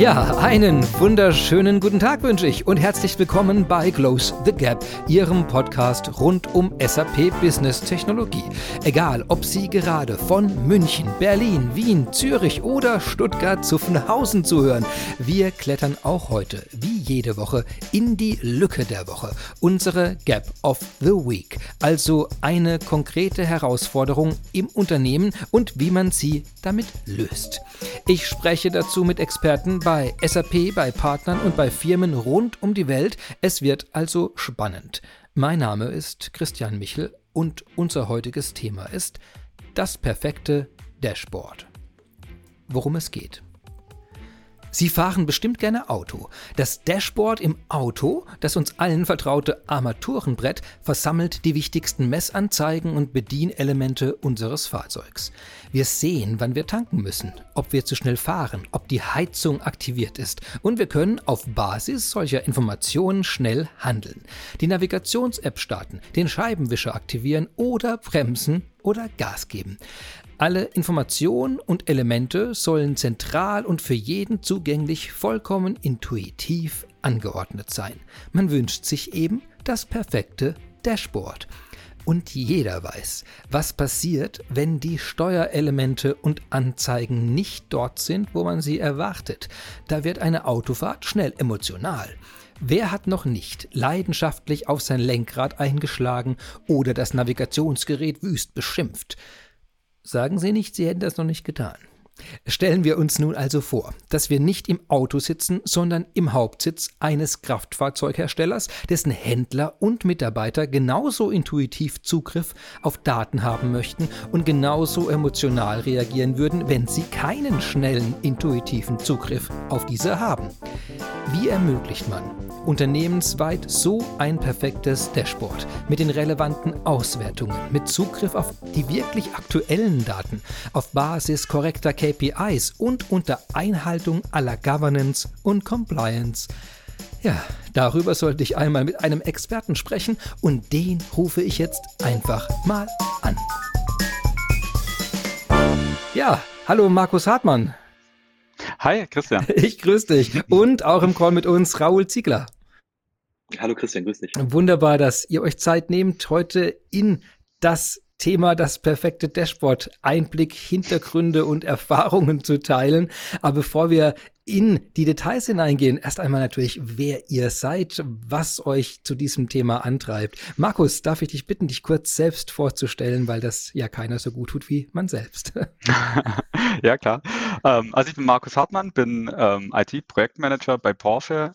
Ja, einen wunderschönen guten Tag wünsche ich und herzlich willkommen bei Close the Gap, Ihrem Podcast rund um SAP Business Technologie. Egal, ob Sie gerade von München, Berlin, Wien, Zürich oder Stuttgart Zuffenhausen zuhören, wir klettern auch heute, wie jede Woche, in die Lücke der Woche, unsere Gap of the Week, also eine konkrete Herausforderung im Unternehmen und wie man sie damit löst. Ich spreche dazu mit Experten bei SAP, bei Partnern und bei Firmen rund um die Welt. Es wird also spannend. Mein Name ist Christian Michel und unser heutiges Thema ist das perfekte Dashboard. Worum es geht. Sie fahren bestimmt gerne Auto. Das Dashboard im Auto, das uns allen vertraute Armaturenbrett, versammelt die wichtigsten Messanzeigen und Bedienelemente unseres Fahrzeugs. Wir sehen, wann wir tanken müssen, ob wir zu schnell fahren, ob die Heizung aktiviert ist und wir können auf Basis solcher Informationen schnell handeln. Die Navigations-App starten, den Scheibenwischer aktivieren oder bremsen oder Gas geben. Alle Informationen und Elemente sollen zentral und für jeden zugänglich vollkommen intuitiv angeordnet sein. Man wünscht sich eben das perfekte Dashboard. Und jeder weiß, was passiert, wenn die Steuerelemente und Anzeigen nicht dort sind, wo man sie erwartet. Da wird eine Autofahrt schnell emotional. Wer hat noch nicht leidenschaftlich auf sein Lenkrad eingeschlagen oder das Navigationsgerät wüst beschimpft? Sagen Sie nicht, Sie hätten das noch nicht getan. Stellen wir uns nun also vor, dass wir nicht im Auto sitzen, sondern im Hauptsitz eines Kraftfahrzeugherstellers, dessen Händler und Mitarbeiter genauso intuitiv Zugriff auf Daten haben möchten und genauso emotional reagieren würden, wenn sie keinen schnellen, intuitiven Zugriff auf diese haben. Wie ermöglicht man unternehmensweit so ein perfektes Dashboard mit den relevanten Auswertungen, mit Zugriff auf die wirklich aktuellen Daten, auf Basis korrekter KPIs und unter Einhaltung aller Governance und Compliance. Ja, darüber sollte ich einmal mit einem Experten sprechen und den rufe ich jetzt einfach mal an. Ja, hallo Markus Hartmann. Hi, Christian. Ich grüße dich. Und auch im Call mit uns Raoul Ziegler. Hallo Christian, grüß dich. Wunderbar, dass ihr euch Zeit nehmt, heute in das Thema das perfekte Dashboard, Einblick, Hintergründe und Erfahrungen zu teilen. Aber bevor wir in die Details hineingehen, erst einmal natürlich, wer ihr seid, was euch zu diesem Thema antreibt. Markus, darf ich dich bitten, dich kurz selbst vorzustellen, weil das ja keiner so gut tut wie man selbst. ja, klar. Ähm, also ich bin Markus Hartmann, bin ähm, IT-Projektmanager bei Porsche.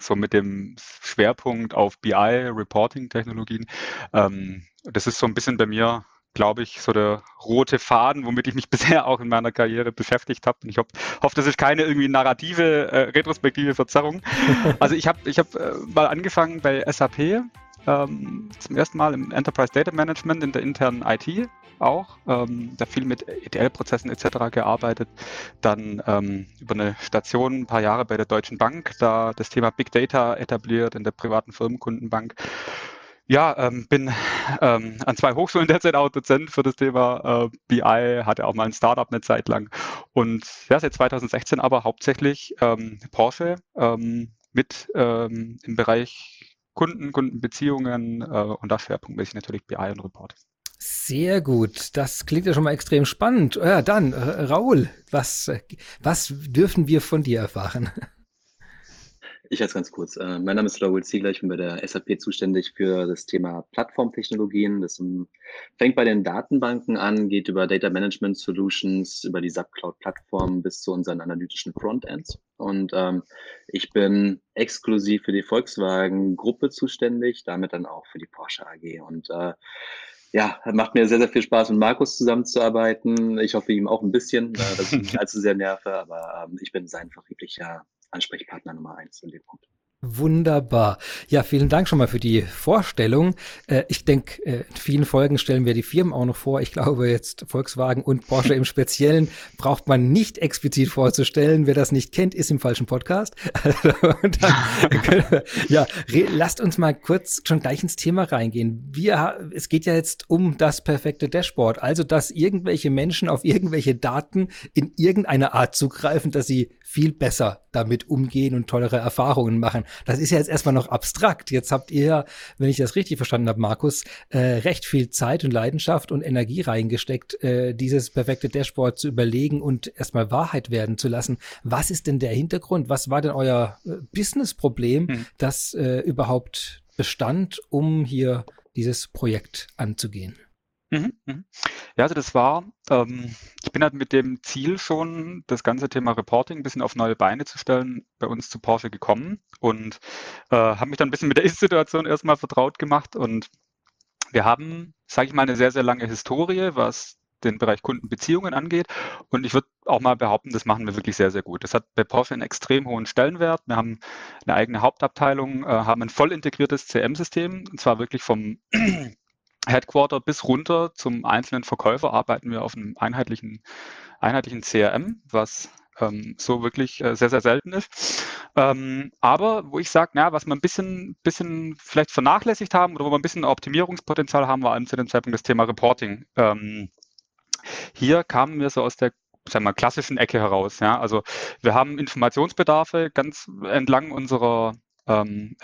So mit dem Schwerpunkt auf BI, Reporting-Technologien. Ähm, das ist so ein bisschen bei mir, glaube ich, so der rote Faden, womit ich mich bisher auch in meiner Karriere beschäftigt habe. Und ich hoffe, hoff, das ist keine irgendwie narrative, äh, retrospektive Verzerrung. Also ich habe ich hab, äh, mal angefangen bei SAP, ähm, zum ersten Mal im Enterprise Data Management in der internen IT auch, ähm, da viel mit ETL-Prozessen etc. gearbeitet, dann ähm, über eine Station ein paar Jahre bei der Deutschen Bank, da das Thema Big Data etabliert in der privaten Firmenkundenbank. Ja, ähm, bin ähm, an zwei Hochschulen derzeit auch Dozent für das Thema äh, BI, hatte auch mal ein Startup eine Zeit lang und ja, seit 2016 aber hauptsächlich ähm, Porsche ähm, mit ähm, im Bereich Kunden, Kundenbeziehungen äh, und da schwerpunktmäßig natürlich BI und Report. Sehr gut. Das klingt ja schon mal extrem spannend. Ja, dann, äh, Raul, was, was dürfen wir von dir erfahren? Ich jetzt ganz kurz. Äh, mein Name ist Raoul Ziegler, ich bin bei der SAP zuständig für das Thema Plattformtechnologien. Das um, fängt bei den Datenbanken an, geht über Data Management Solutions, über die SAP Cloud Plattform bis zu unseren analytischen Frontends. Und ähm, ich bin exklusiv für die Volkswagen-Gruppe zuständig, damit dann auch für die Porsche AG. Und äh, ja, macht mir sehr, sehr viel Spaß, mit Markus zusammenzuarbeiten. Ich hoffe ihm auch ein bisschen, dass ich nicht allzu sehr nerve, aber ähm, ich bin sein vertrieblicher Ansprechpartner Nummer eins in dem Punkt. Wunderbar. Ja, vielen Dank schon mal für die Vorstellung. Äh, ich denke, äh, in vielen Folgen stellen wir die Firmen auch noch vor. Ich glaube, jetzt Volkswagen und Porsche im Speziellen braucht man nicht explizit vorzustellen. Wer das nicht kennt, ist im falschen Podcast. dann, ja, lasst uns mal kurz schon gleich ins Thema reingehen. Wir, es geht ja jetzt um das perfekte Dashboard. Also, dass irgendwelche Menschen auf irgendwelche Daten in irgendeiner Art zugreifen, dass sie viel besser damit umgehen und tollere Erfahrungen machen. Das ist ja jetzt erstmal noch abstrakt. Jetzt habt ihr, wenn ich das richtig verstanden habe, Markus, äh, recht viel Zeit und Leidenschaft und Energie reingesteckt, äh, dieses perfekte Dashboard zu überlegen und erstmal Wahrheit werden zu lassen. Was ist denn der Hintergrund? Was war denn euer äh, Business-Problem, hm. das äh, überhaupt bestand, um hier dieses Projekt anzugehen? Mhm, mhm. Ja, also das war, ähm, ich bin halt mit dem Ziel schon, das ganze Thema Reporting ein bisschen auf neue Beine zu stellen, bei uns zu Porsche gekommen und äh, habe mich dann ein bisschen mit der Ist-Situation erstmal vertraut gemacht und wir haben, sage ich mal, eine sehr, sehr lange Historie, was den Bereich Kundenbeziehungen angeht. Und ich würde auch mal behaupten, das machen wir wirklich sehr, sehr gut. Das hat bei Porsche einen extrem hohen Stellenwert. Wir haben eine eigene Hauptabteilung, äh, haben ein voll integriertes CM-System, und zwar wirklich vom Headquarter bis runter zum einzelnen Verkäufer arbeiten wir auf einem einheitlichen, einheitlichen CRM, was ähm, so wirklich äh, sehr, sehr selten ist. Ähm, aber wo ich sage, na, was wir ein bisschen, bisschen vielleicht vernachlässigt haben oder wo wir ein bisschen Optimierungspotenzial haben, war zu dem Zeitpunkt das Thema Reporting. Ähm, hier kamen wir so aus der sagen wir, klassischen Ecke heraus. Ja? Also wir haben Informationsbedarfe ganz entlang unserer ähm,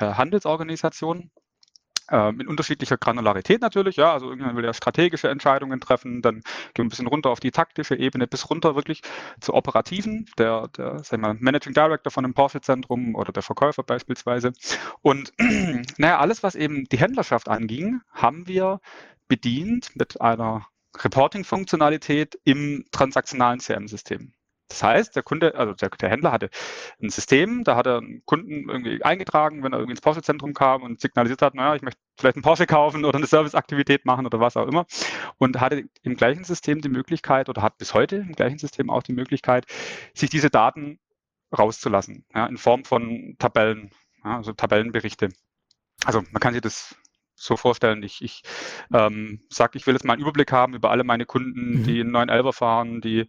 äh, in unterschiedlicher Granularität natürlich, ja, also irgendwann will er strategische Entscheidungen treffen, dann gehen wir ein bisschen runter auf die taktische Ebene, bis runter wirklich zur operativen, der, der sagen wir, Managing Director von einem Porsche-Zentrum oder der Verkäufer beispielsweise. Und naja, alles, was eben die Händlerschaft anging, haben wir bedient mit einer Reporting-Funktionalität im transaktionalen CM-System. Das heißt, der Kunde, also der, der, Händler hatte ein System, da hat er einen Kunden irgendwie eingetragen, wenn er irgendwie ins Porsche-Zentrum kam und signalisiert hat, naja, ich möchte vielleicht einen Porsche kaufen oder eine Serviceaktivität machen oder was auch immer. Und hatte im gleichen System die Möglichkeit oder hat bis heute im gleichen System auch die Möglichkeit, sich diese Daten rauszulassen, ja, in Form von Tabellen, ja, also Tabellenberichte. Also man kann sich das so vorstellen. Ich, ich ähm, sage, ich will jetzt mal einen Überblick haben über alle meine Kunden, mhm. die einen 911er fahren, die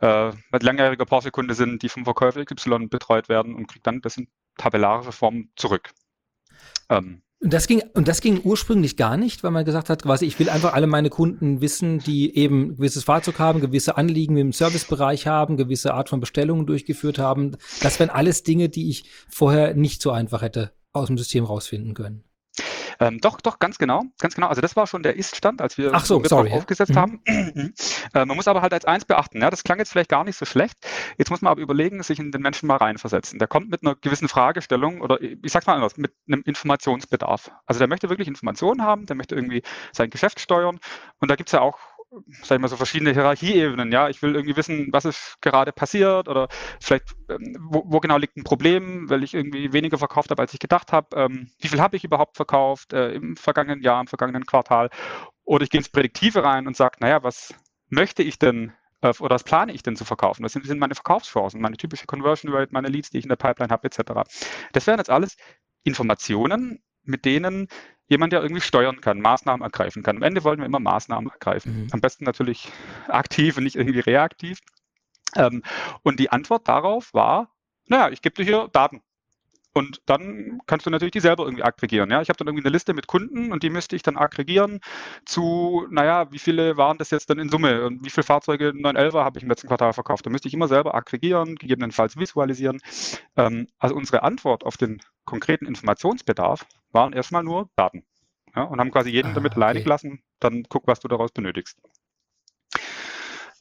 äh, langjähriger Porsche-Kunde sind, die vom Verkäufer XY betreut werden und kriege dann das in tabellarischer Form zurück. Ähm, und das ging, und das ging ursprünglich gar nicht, weil man gesagt hat, quasi, ich will einfach alle meine Kunden wissen, die eben ein gewisses Fahrzeug haben, gewisse Anliegen im Servicebereich haben, gewisse Art von Bestellungen durchgeführt haben. Das wären alles Dinge, die ich vorher nicht so einfach hätte aus dem System rausfinden können. Ähm, doch, doch, ganz genau, ganz genau. Also das war schon der Ist-Stand, als wir Ach so, sorry, aufgesetzt ja. haben. Mhm. äh, man muss aber halt als eins beachten, ja, das klang jetzt vielleicht gar nicht so schlecht. Jetzt muss man aber überlegen, sich in den Menschen mal reinversetzen. Der kommt mit einer gewissen Fragestellung oder ich sag's mal anders, mit einem Informationsbedarf. Also der möchte wirklich Informationen haben, der möchte irgendwie sein Geschäft steuern und da gibt's ja auch sag ich mal so verschiedene Hierarchieebenen. Ja, ich will irgendwie wissen, was ist gerade passiert oder vielleicht ähm, wo, wo, genau liegt ein Problem, weil ich irgendwie weniger verkauft habe, als ich gedacht habe. Ähm, wie viel habe ich überhaupt verkauft äh, im vergangenen Jahr, im vergangenen Quartal? Oder ich gehe ins Prädiktive rein und sage, naja, was möchte ich denn äh, oder was plane ich denn zu verkaufen? Was sind, sind meine Verkaufschancen, meine typische Conversion Rate, meine Leads, die ich in der Pipeline habe, etc. Das wären jetzt alles Informationen, mit denen jemand ja irgendwie steuern kann, Maßnahmen ergreifen kann. Am Ende wollen wir immer Maßnahmen ergreifen. Mhm. Am besten natürlich aktiv und nicht irgendwie reaktiv. Ähm, und die Antwort darauf war, naja, ich gebe dir hier Daten. Und dann kannst du natürlich die selber irgendwie aggregieren. Ja? Ich habe dann irgendwie eine Liste mit Kunden und die müsste ich dann aggregieren zu, naja, wie viele waren das jetzt dann in Summe und wie viele Fahrzeuge 911er habe ich im letzten Quartal verkauft. Da müsste ich immer selber aggregieren, gegebenenfalls visualisieren. Ähm, also unsere Antwort auf den konkreten Informationsbedarf waren erstmal nur Daten. Ja? Und haben quasi jeden ah, damit alleine okay. gelassen, dann guck, was du daraus benötigst.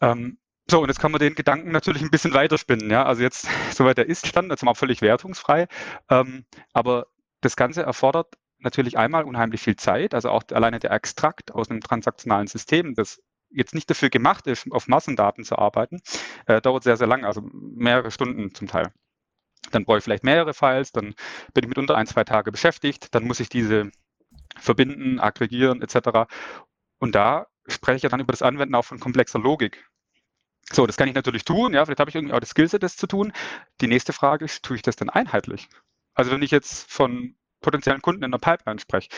Ähm, so, und jetzt kann man den Gedanken natürlich ein bisschen weiterspinnen. Ja? Also jetzt, soweit der Ist-Stand, jetzt mal völlig wertungsfrei. Ähm, aber das Ganze erfordert natürlich einmal unheimlich viel Zeit. Also auch alleine der Extrakt aus einem transaktionalen System, das jetzt nicht dafür gemacht ist, auf Massendaten zu arbeiten, äh, dauert sehr, sehr lang, also mehrere Stunden zum Teil. Dann brauche ich vielleicht mehrere Files, dann bin ich mitunter ein, zwei Tage beschäftigt, dann muss ich diese verbinden, aggregieren etc. Und da spreche ich ja dann über das Anwenden auch von komplexer Logik. So, das kann ich natürlich tun. Ja, vielleicht habe ich irgendwie auch das Skillset, das zu tun. Die nächste Frage ist, tue ich das denn einheitlich? Also wenn ich jetzt von potenziellen Kunden in der Pipeline spreche,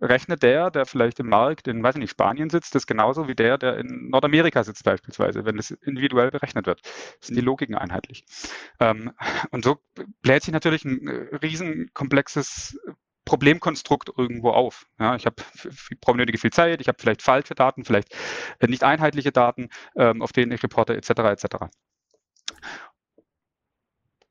rechnet der, der vielleicht im Markt in, weiß ich nicht, Spanien sitzt, das genauso wie der, der in Nordamerika sitzt beispielsweise, wenn das individuell berechnet wird. Sind die Logiken einheitlich. Ähm, und so bläht sich natürlich ein äh, riesen komplexes Problemkonstrukt irgendwo auf. Ja, ich habe brauche nötige viel Zeit, ich habe vielleicht falsche Daten, vielleicht äh, nicht einheitliche Daten, ähm, auf denen ich reporte, etc. etc.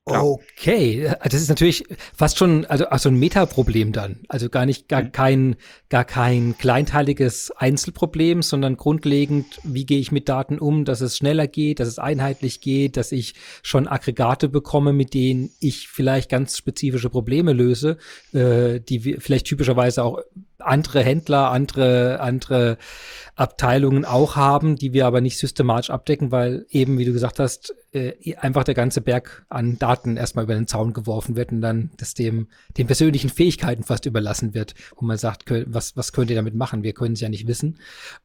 Ja. Okay, das ist natürlich fast schon also, also ein Metaproblem dann. Also gar nicht gar mhm. kein gar kein kleinteiliges Einzelproblem, sondern grundlegend, wie gehe ich mit Daten um, dass es schneller geht, dass es einheitlich geht, dass ich schon Aggregate bekomme, mit denen ich vielleicht ganz spezifische Probleme löse, äh, die vielleicht typischerweise auch andere Händler, andere, andere Abteilungen auch haben, die wir aber nicht systematisch abdecken, weil eben, wie du gesagt hast, äh, einfach der ganze Berg an Daten erstmal über den Zaun geworfen wird und dann das dem, den persönlichen Fähigkeiten fast überlassen wird, wo man sagt, was, was könnt ihr damit machen? Wir können es ja nicht wissen.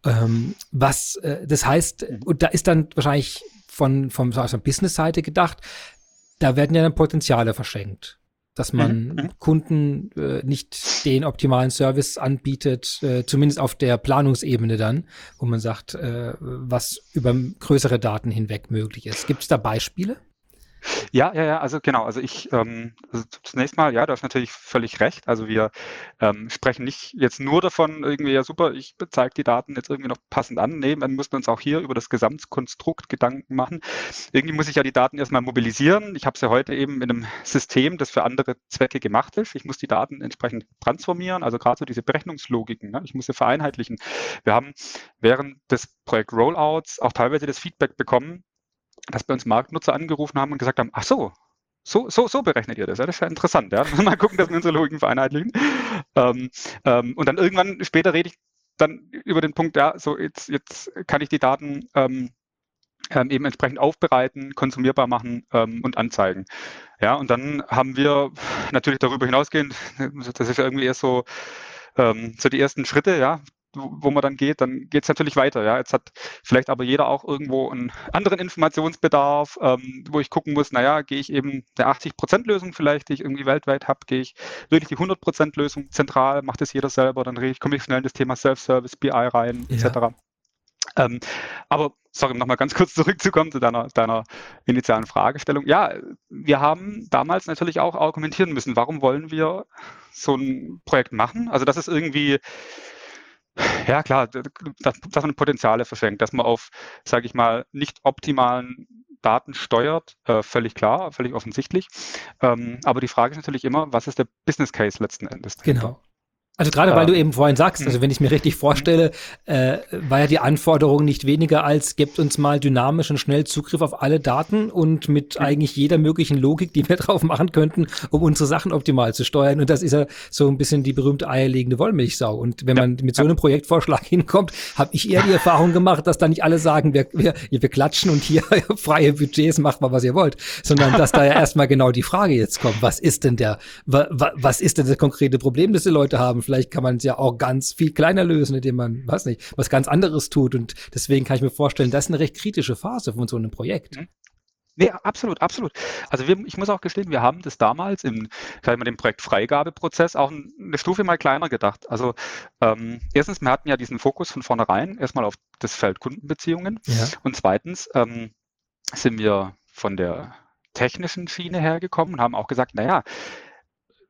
Ähm, was, äh, das heißt, und da ist dann wahrscheinlich von, vom, aus der Business-Seite gedacht, da werden ja dann Potenziale verschenkt dass man mhm, mhm. Kunden äh, nicht den optimalen Service anbietet, äh, zumindest auf der Planungsebene dann, wo man sagt, äh, was über größere Daten hinweg möglich ist. Gibt es da Beispiele? Ja, ja, ja, also genau. Also ich, ähm, also zunächst mal, ja, du hast natürlich völlig recht. Also wir ähm, sprechen nicht jetzt nur davon, irgendwie, ja super, ich zeige die Daten jetzt irgendwie noch passend an. Nee, dann müssen wir uns auch hier über das Gesamtkonstrukt Gedanken machen. Irgendwie muss ich ja die Daten erstmal mobilisieren. Ich habe sie heute eben in einem System, das für andere Zwecke gemacht ist. Ich muss die Daten entsprechend transformieren, also gerade so diese Berechnungslogiken. Ne? Ich muss sie vereinheitlichen. Wir haben während des Projekt Rollouts auch teilweise das Feedback bekommen, dass bei uns Marktnutzer angerufen haben und gesagt haben, ach so, so, so, so berechnet ihr das. Ja, das ist ja interessant. Ja. Mal gucken, dass wir unsere Logiken vereinheitlichen. Ähm, ähm, und dann irgendwann später rede ich dann über den Punkt, ja, so jetzt, jetzt kann ich die Daten ähm, ähm eben entsprechend aufbereiten, konsumierbar machen ähm, und anzeigen. Ja, und dann haben wir natürlich darüber hinausgehend, das ist ja irgendwie erst so, ähm, so die ersten Schritte, ja, wo man dann geht, dann geht es natürlich weiter. Ja, jetzt hat vielleicht aber jeder auch irgendwo einen anderen Informationsbedarf, ähm, wo ich gucken muss, naja, gehe ich eben der 80%-Lösung vielleicht, die ich irgendwie weltweit habe, gehe ich wirklich die 100%-Lösung zentral, macht das jeder selber, dann komme ich schnell in das Thema Self-Service, BI rein, ja. etc. Ähm, aber sorry, um nochmal ganz kurz zurückzukommen zu deiner, deiner initialen Fragestellung. Ja, wir haben damals natürlich auch argumentieren müssen, warum wollen wir so ein Projekt machen? Also das ist irgendwie ja, klar, dass, dass man Potenziale verschenkt, dass man auf, sage ich mal, nicht optimalen Daten steuert, äh, völlig klar, völlig offensichtlich. Ähm, aber die Frage ist natürlich immer, was ist der Business Case letzten Endes? Genau. Also gerade weil du eben vorhin sagst, also wenn ich mir richtig vorstelle, äh, war ja die Anforderung nicht weniger als, gebt uns mal dynamisch und schnell Zugriff auf alle Daten und mit eigentlich jeder möglichen Logik, die wir drauf machen könnten, um unsere Sachen optimal zu steuern. Und das ist ja so ein bisschen die berühmte eierlegende Wollmilchsau. Und wenn man mit so einem Projektvorschlag hinkommt, habe ich eher die Erfahrung gemacht, dass da nicht alle sagen, wir, wir, wir klatschen und hier freie Budgets, macht mal, was ihr wollt, sondern dass da ja erstmal genau die Frage jetzt kommt, was ist denn der, wa, wa, was ist denn das konkrete Problem, das die Leute haben? Vielleicht kann man es ja auch ganz viel kleiner lösen, indem man, weiß nicht, was ganz anderes tut. Und deswegen kann ich mir vorstellen, das ist eine recht kritische Phase von so einem Projekt. Mhm. Nee, absolut, absolut. Also wir, ich muss auch gestehen, wir haben das damals im, sag ich mal, dem Projektfreigabeprozess auch eine Stufe mal kleiner gedacht. Also ähm, erstens, wir hatten ja diesen Fokus von vornherein erstmal auf das Feld Kundenbeziehungen. Ja. Und zweitens ähm, sind wir von der technischen Schiene hergekommen und haben auch gesagt, naja,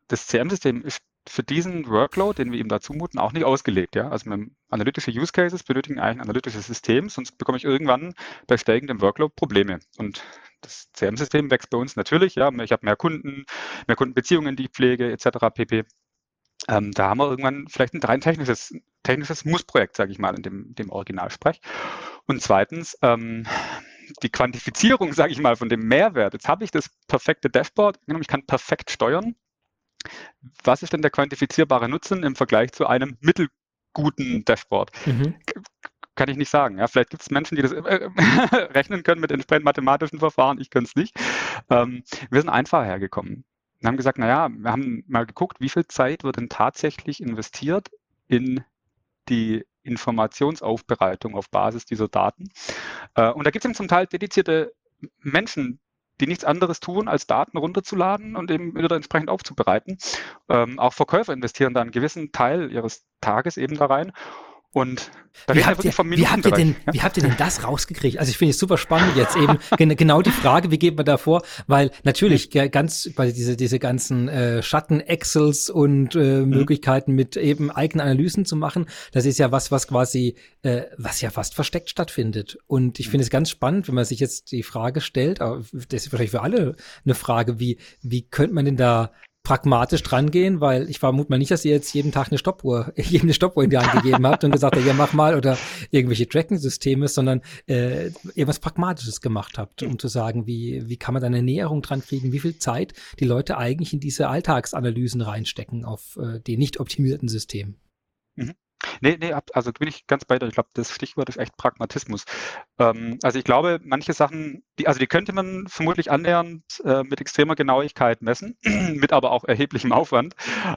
das CM-System ist für diesen Workload, den wir ihm da zumuten, auch nicht ausgelegt. Ja? Also analytische Use Cases benötigen eigentlich ein analytisches System, sonst bekomme ich irgendwann bei steigendem Workload Probleme. Und das CRM-System wächst bei uns natürlich. Ja? Ich habe mehr Kunden, mehr Kundenbeziehungen, die ich pflege, etc. pp. Ähm, da haben wir irgendwann vielleicht ein rein technisches, technisches Muss-Projekt, sage ich mal, in dem, dem Originalsprech. Und zweitens, ähm, die Quantifizierung, sage ich mal, von dem Mehrwert. Jetzt habe ich das perfekte Dashboard, ich kann perfekt steuern, was ist denn der quantifizierbare Nutzen im Vergleich zu einem mittelguten Dashboard? Mhm. Kann ich nicht sagen. Ja, vielleicht gibt es Menschen, die das äh, rechnen können mit entsprechend mathematischen Verfahren. Ich könnte es nicht. Ähm, wir sind einfach hergekommen und haben gesagt, naja, wir haben mal geguckt, wie viel Zeit wird denn tatsächlich investiert in die Informationsaufbereitung auf Basis dieser Daten. Äh, und da gibt es zum Teil dedizierte Menschen, die nichts anderes tun, als Daten runterzuladen und eben wieder entsprechend aufzubereiten. Ähm, auch Verkäufer investieren da einen gewissen Teil ihres Tages eben da rein. Und da wie, habt ihr, wie, habt ihr denn, ja? wie habt ihr denn das rausgekriegt? Also ich finde es super spannend jetzt eben genau die Frage, wie geht man da vor? Weil natürlich mhm. ganz weil diese diese ganzen äh, Schatten Excels und äh, mhm. Möglichkeiten mit eben eigenen Analysen zu machen, das ist ja was was quasi äh, was ja fast versteckt stattfindet. Und ich finde es ganz spannend, wenn man sich jetzt die Frage stellt, das ist wahrscheinlich für alle eine Frage, wie wie könnte man denn da pragmatisch dran gehen, weil ich vermute mal nicht, dass ihr jetzt jeden Tag eine Stoppuhr, jedem eine Stoppuhr in die Hand gegeben habt und gesagt habt, ja, mach mal oder irgendwelche Tracking-Systeme, sondern äh, irgendwas Pragmatisches gemacht habt, um zu sagen, wie, wie kann man da eine Näherung dran kriegen, wie viel Zeit die Leute eigentlich in diese Alltagsanalysen reinstecken auf äh, die nicht optimierten Systemen. Mhm. Nee, nee, also bin ich ganz bei dir. Ich glaube, das Stichwort ist echt Pragmatismus. Ähm, also ich glaube, manche Sachen, die, also die könnte man vermutlich annähernd äh, mit extremer Genauigkeit messen, mit aber auch erheblichem Aufwand.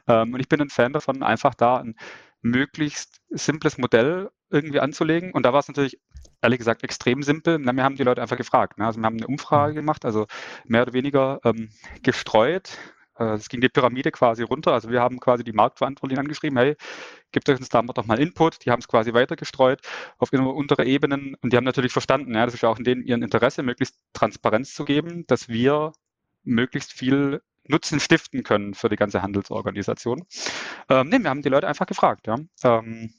Ähm, und ich bin ein Fan davon, einfach da ein möglichst simples Modell irgendwie anzulegen. Und da war es natürlich ehrlich gesagt extrem simpel. Na, wir haben die Leute einfach gefragt. Ne? Also wir haben eine Umfrage mhm. gemacht, also mehr oder weniger ähm, gestreut es ging die Pyramide quasi runter. Also wir haben quasi die Marktverantwortlichen angeschrieben, hey, gibt uns da doch mal Input. Die haben es quasi weitergestreut auf untere Ebenen und die haben natürlich verstanden, ja, das ist ja auch in denen ihren Interesse, möglichst Transparenz zu geben, dass wir möglichst viel Nutzen stiften können für die ganze Handelsorganisation. Ähm, nee, wir haben die Leute einfach gefragt, ja. Ähm,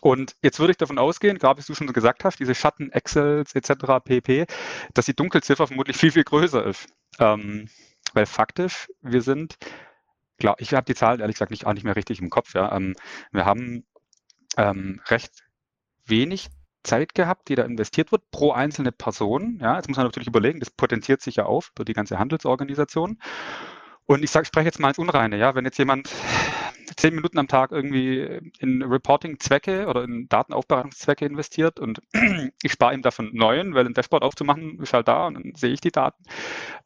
und jetzt würde ich davon ausgehen, gerade wie du schon gesagt hast, diese Schatten, Excels etc. pp, dass die Dunkelziffer vermutlich viel, viel größer ist. Ähm, weil faktisch, wir sind, klar, ich habe die Zahlen ehrlich gesagt nicht, auch nicht mehr richtig im Kopf. Ja. Ähm, wir haben ähm, recht wenig Zeit gehabt, die da investiert wird pro einzelne Person. Ja, jetzt muss man natürlich überlegen, das potenziert sich ja auf durch die ganze Handelsorganisation. Und ich spreche jetzt mal ins Unreine, ja, wenn jetzt jemand zehn Minuten am Tag irgendwie in Reporting-Zwecke oder in Datenaufbereitungszwecke investiert und ich spare ihm davon neun, weil ein Dashboard aufzumachen ist halt da und dann sehe ich die Daten.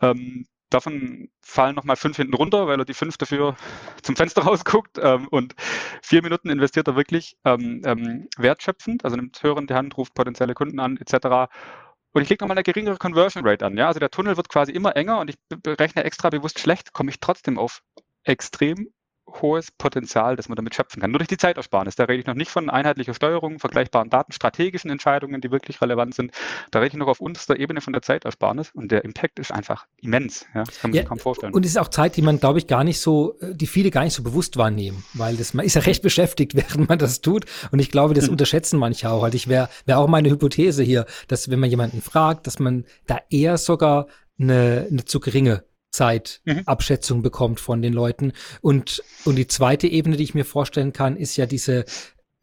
Ähm, davon fallen nochmal fünf hinten runter, weil er die fünf dafür zum Fenster rausguckt ähm, und vier Minuten investiert er wirklich ähm, ähm, wertschöpfend, also nimmt die Hand, ruft potenzielle Kunden an etc. Und ich lege nochmal eine geringere Conversion Rate an. Ja? Also der Tunnel wird quasi immer enger und ich berechne extra bewusst schlecht, komme ich trotzdem auf extrem hohes Potenzial, das man damit schöpfen kann. Nur durch die Zeitersparnis. Da rede ich noch nicht von einheitlicher Steuerung, vergleichbaren Daten, strategischen Entscheidungen, die wirklich relevant sind. Da rede ich noch auf unterster Ebene von der Zeitersparnis und der Impact ist einfach immens. Ja, das kann man ja, sich kaum vorstellen. Und es ist auch Zeit, die man, glaube ich, gar nicht so, die viele gar nicht so bewusst wahrnehmen, weil das, man ist ja recht beschäftigt, während man das tut. Und ich glaube, das mhm. unterschätzen manche auch. Also ich wäre wär auch meine Hypothese hier, dass wenn man jemanden fragt, dass man da eher sogar eine, eine zu geringe Zeitabschätzung mhm. bekommt von den Leuten. Und, und die zweite Ebene, die ich mir vorstellen kann, ist ja diese,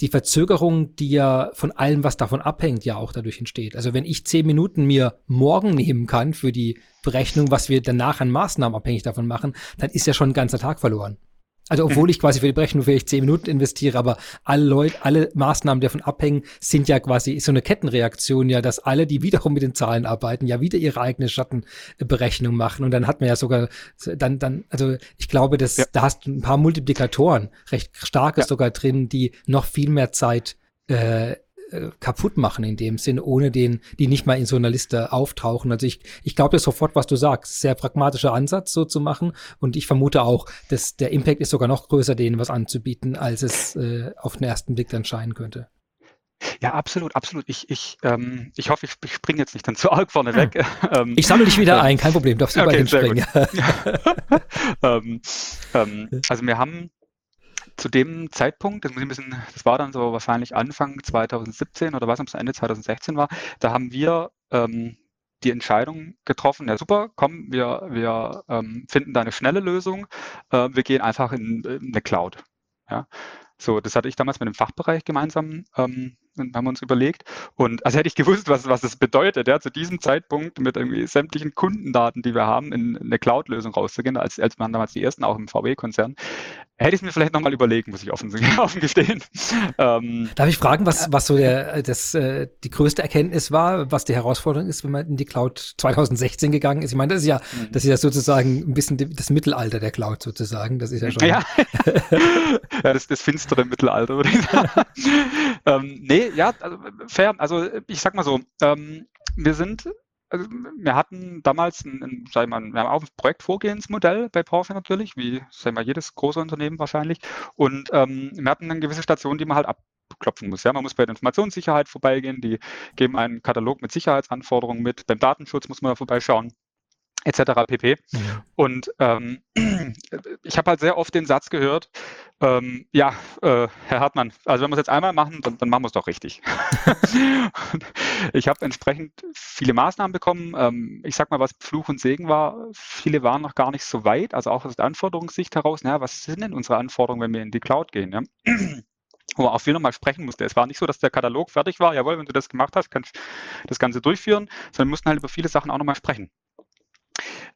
die Verzögerung, die ja von allem, was davon abhängt, ja auch dadurch entsteht. Also wenn ich zehn Minuten mir morgen nehmen kann für die Berechnung, was wir danach an Maßnahmen abhängig davon machen, dann ist ja schon ein ganzer Tag verloren. Also obwohl ich quasi für die Berechnung vielleicht zehn Minuten investiere, aber alle Leute, alle Maßnahmen, die davon abhängen, sind ja quasi so eine Kettenreaktion, ja, dass alle, die wiederum mit den Zahlen arbeiten, ja wieder ihre eigene Schattenberechnung machen. Und dann hat man ja sogar, dann, dann, also ich glaube, dass ja. da hast du ein paar Multiplikatoren, recht starke ja. sogar drin, die noch viel mehr Zeit äh, äh, kaputt machen in dem Sinn, ohne den, die nicht mal in so einer Liste auftauchen. Also ich, ich glaube sofort, was du sagst. Sehr pragmatischer Ansatz, so zu machen. Und ich vermute auch, dass der Impact ist sogar noch größer, denen was anzubieten, als es äh, auf den ersten Blick dann scheinen könnte. Ja, absolut, absolut. Ich, ich, ähm, ich hoffe, ich, ich springe jetzt nicht dann zu arg vorne weg. Hm. ich sammle dich wieder ein, kein Problem, darfst du okay, überall hinspringen. ähm, ähm, also wir haben zu dem Zeitpunkt, das muss ich ein bisschen, das war dann so wahrscheinlich Anfang 2017 oder was, am Ende 2016 war, da haben wir ähm, die Entscheidung getroffen, ja super, komm, wir, wir ähm, finden da eine schnelle Lösung, äh, wir gehen einfach in, in eine Cloud. Ja. So, das hatte ich damals mit dem Fachbereich gemeinsam ähm, und haben uns überlegt. Und also hätte ich gewusst, was, was das bedeutet, ja, zu diesem Zeitpunkt mit irgendwie sämtlichen Kundendaten, die wir haben, in, eine Cloud-Lösung rauszugehen, als, als waren damals die ersten auch im VW-Konzern, hätte ich mir vielleicht nochmal überlegen, muss ich offen, offen gestehen. Ähm, Darf ich fragen, was, was so der, das, äh, die größte Erkenntnis war, was die Herausforderung ist, wenn man in die Cloud 2016 gegangen ist? Ich meine, das ist ja, mhm. das ist ja sozusagen ein bisschen das Mittelalter der Cloud sozusagen. Das ist ja schon. Ja, ja das, das finstere Mittelalter, würde ich sagen. ähm, nee, ja, also, fair. Also ich sag mal so, ähm, wir sind also wir hatten damals ein, ein, sag mal, wir haben auch ein Projektvorgehensmodell bei Porsche natürlich, wie sag mal, jedes große Unternehmen wahrscheinlich. Und ähm, wir hatten eine gewisse Station, die man halt abklopfen muss. Ja, man muss bei der Informationssicherheit vorbeigehen, die geben einen Katalog mit Sicherheitsanforderungen mit. Beim Datenschutz muss man da vorbeischauen etc. pp. Und ähm, ich habe halt sehr oft den Satz gehört, ähm, ja, äh, Herr Hartmann, also wenn wir es jetzt einmal machen, dann, dann machen wir es doch richtig. ich habe entsprechend viele Maßnahmen bekommen. Ähm, ich sag mal, was Fluch und Segen war, viele waren noch gar nicht so weit, also auch aus der Anforderungssicht heraus, naja, was sind denn unsere Anforderungen, wenn wir in die Cloud gehen? Ja? wo man auch viel nochmal sprechen musste. Es war nicht so, dass der Katalog fertig war, jawohl, wenn du das gemacht hast, kannst du das Ganze durchführen, sondern wir mussten halt über viele Sachen auch nochmal sprechen.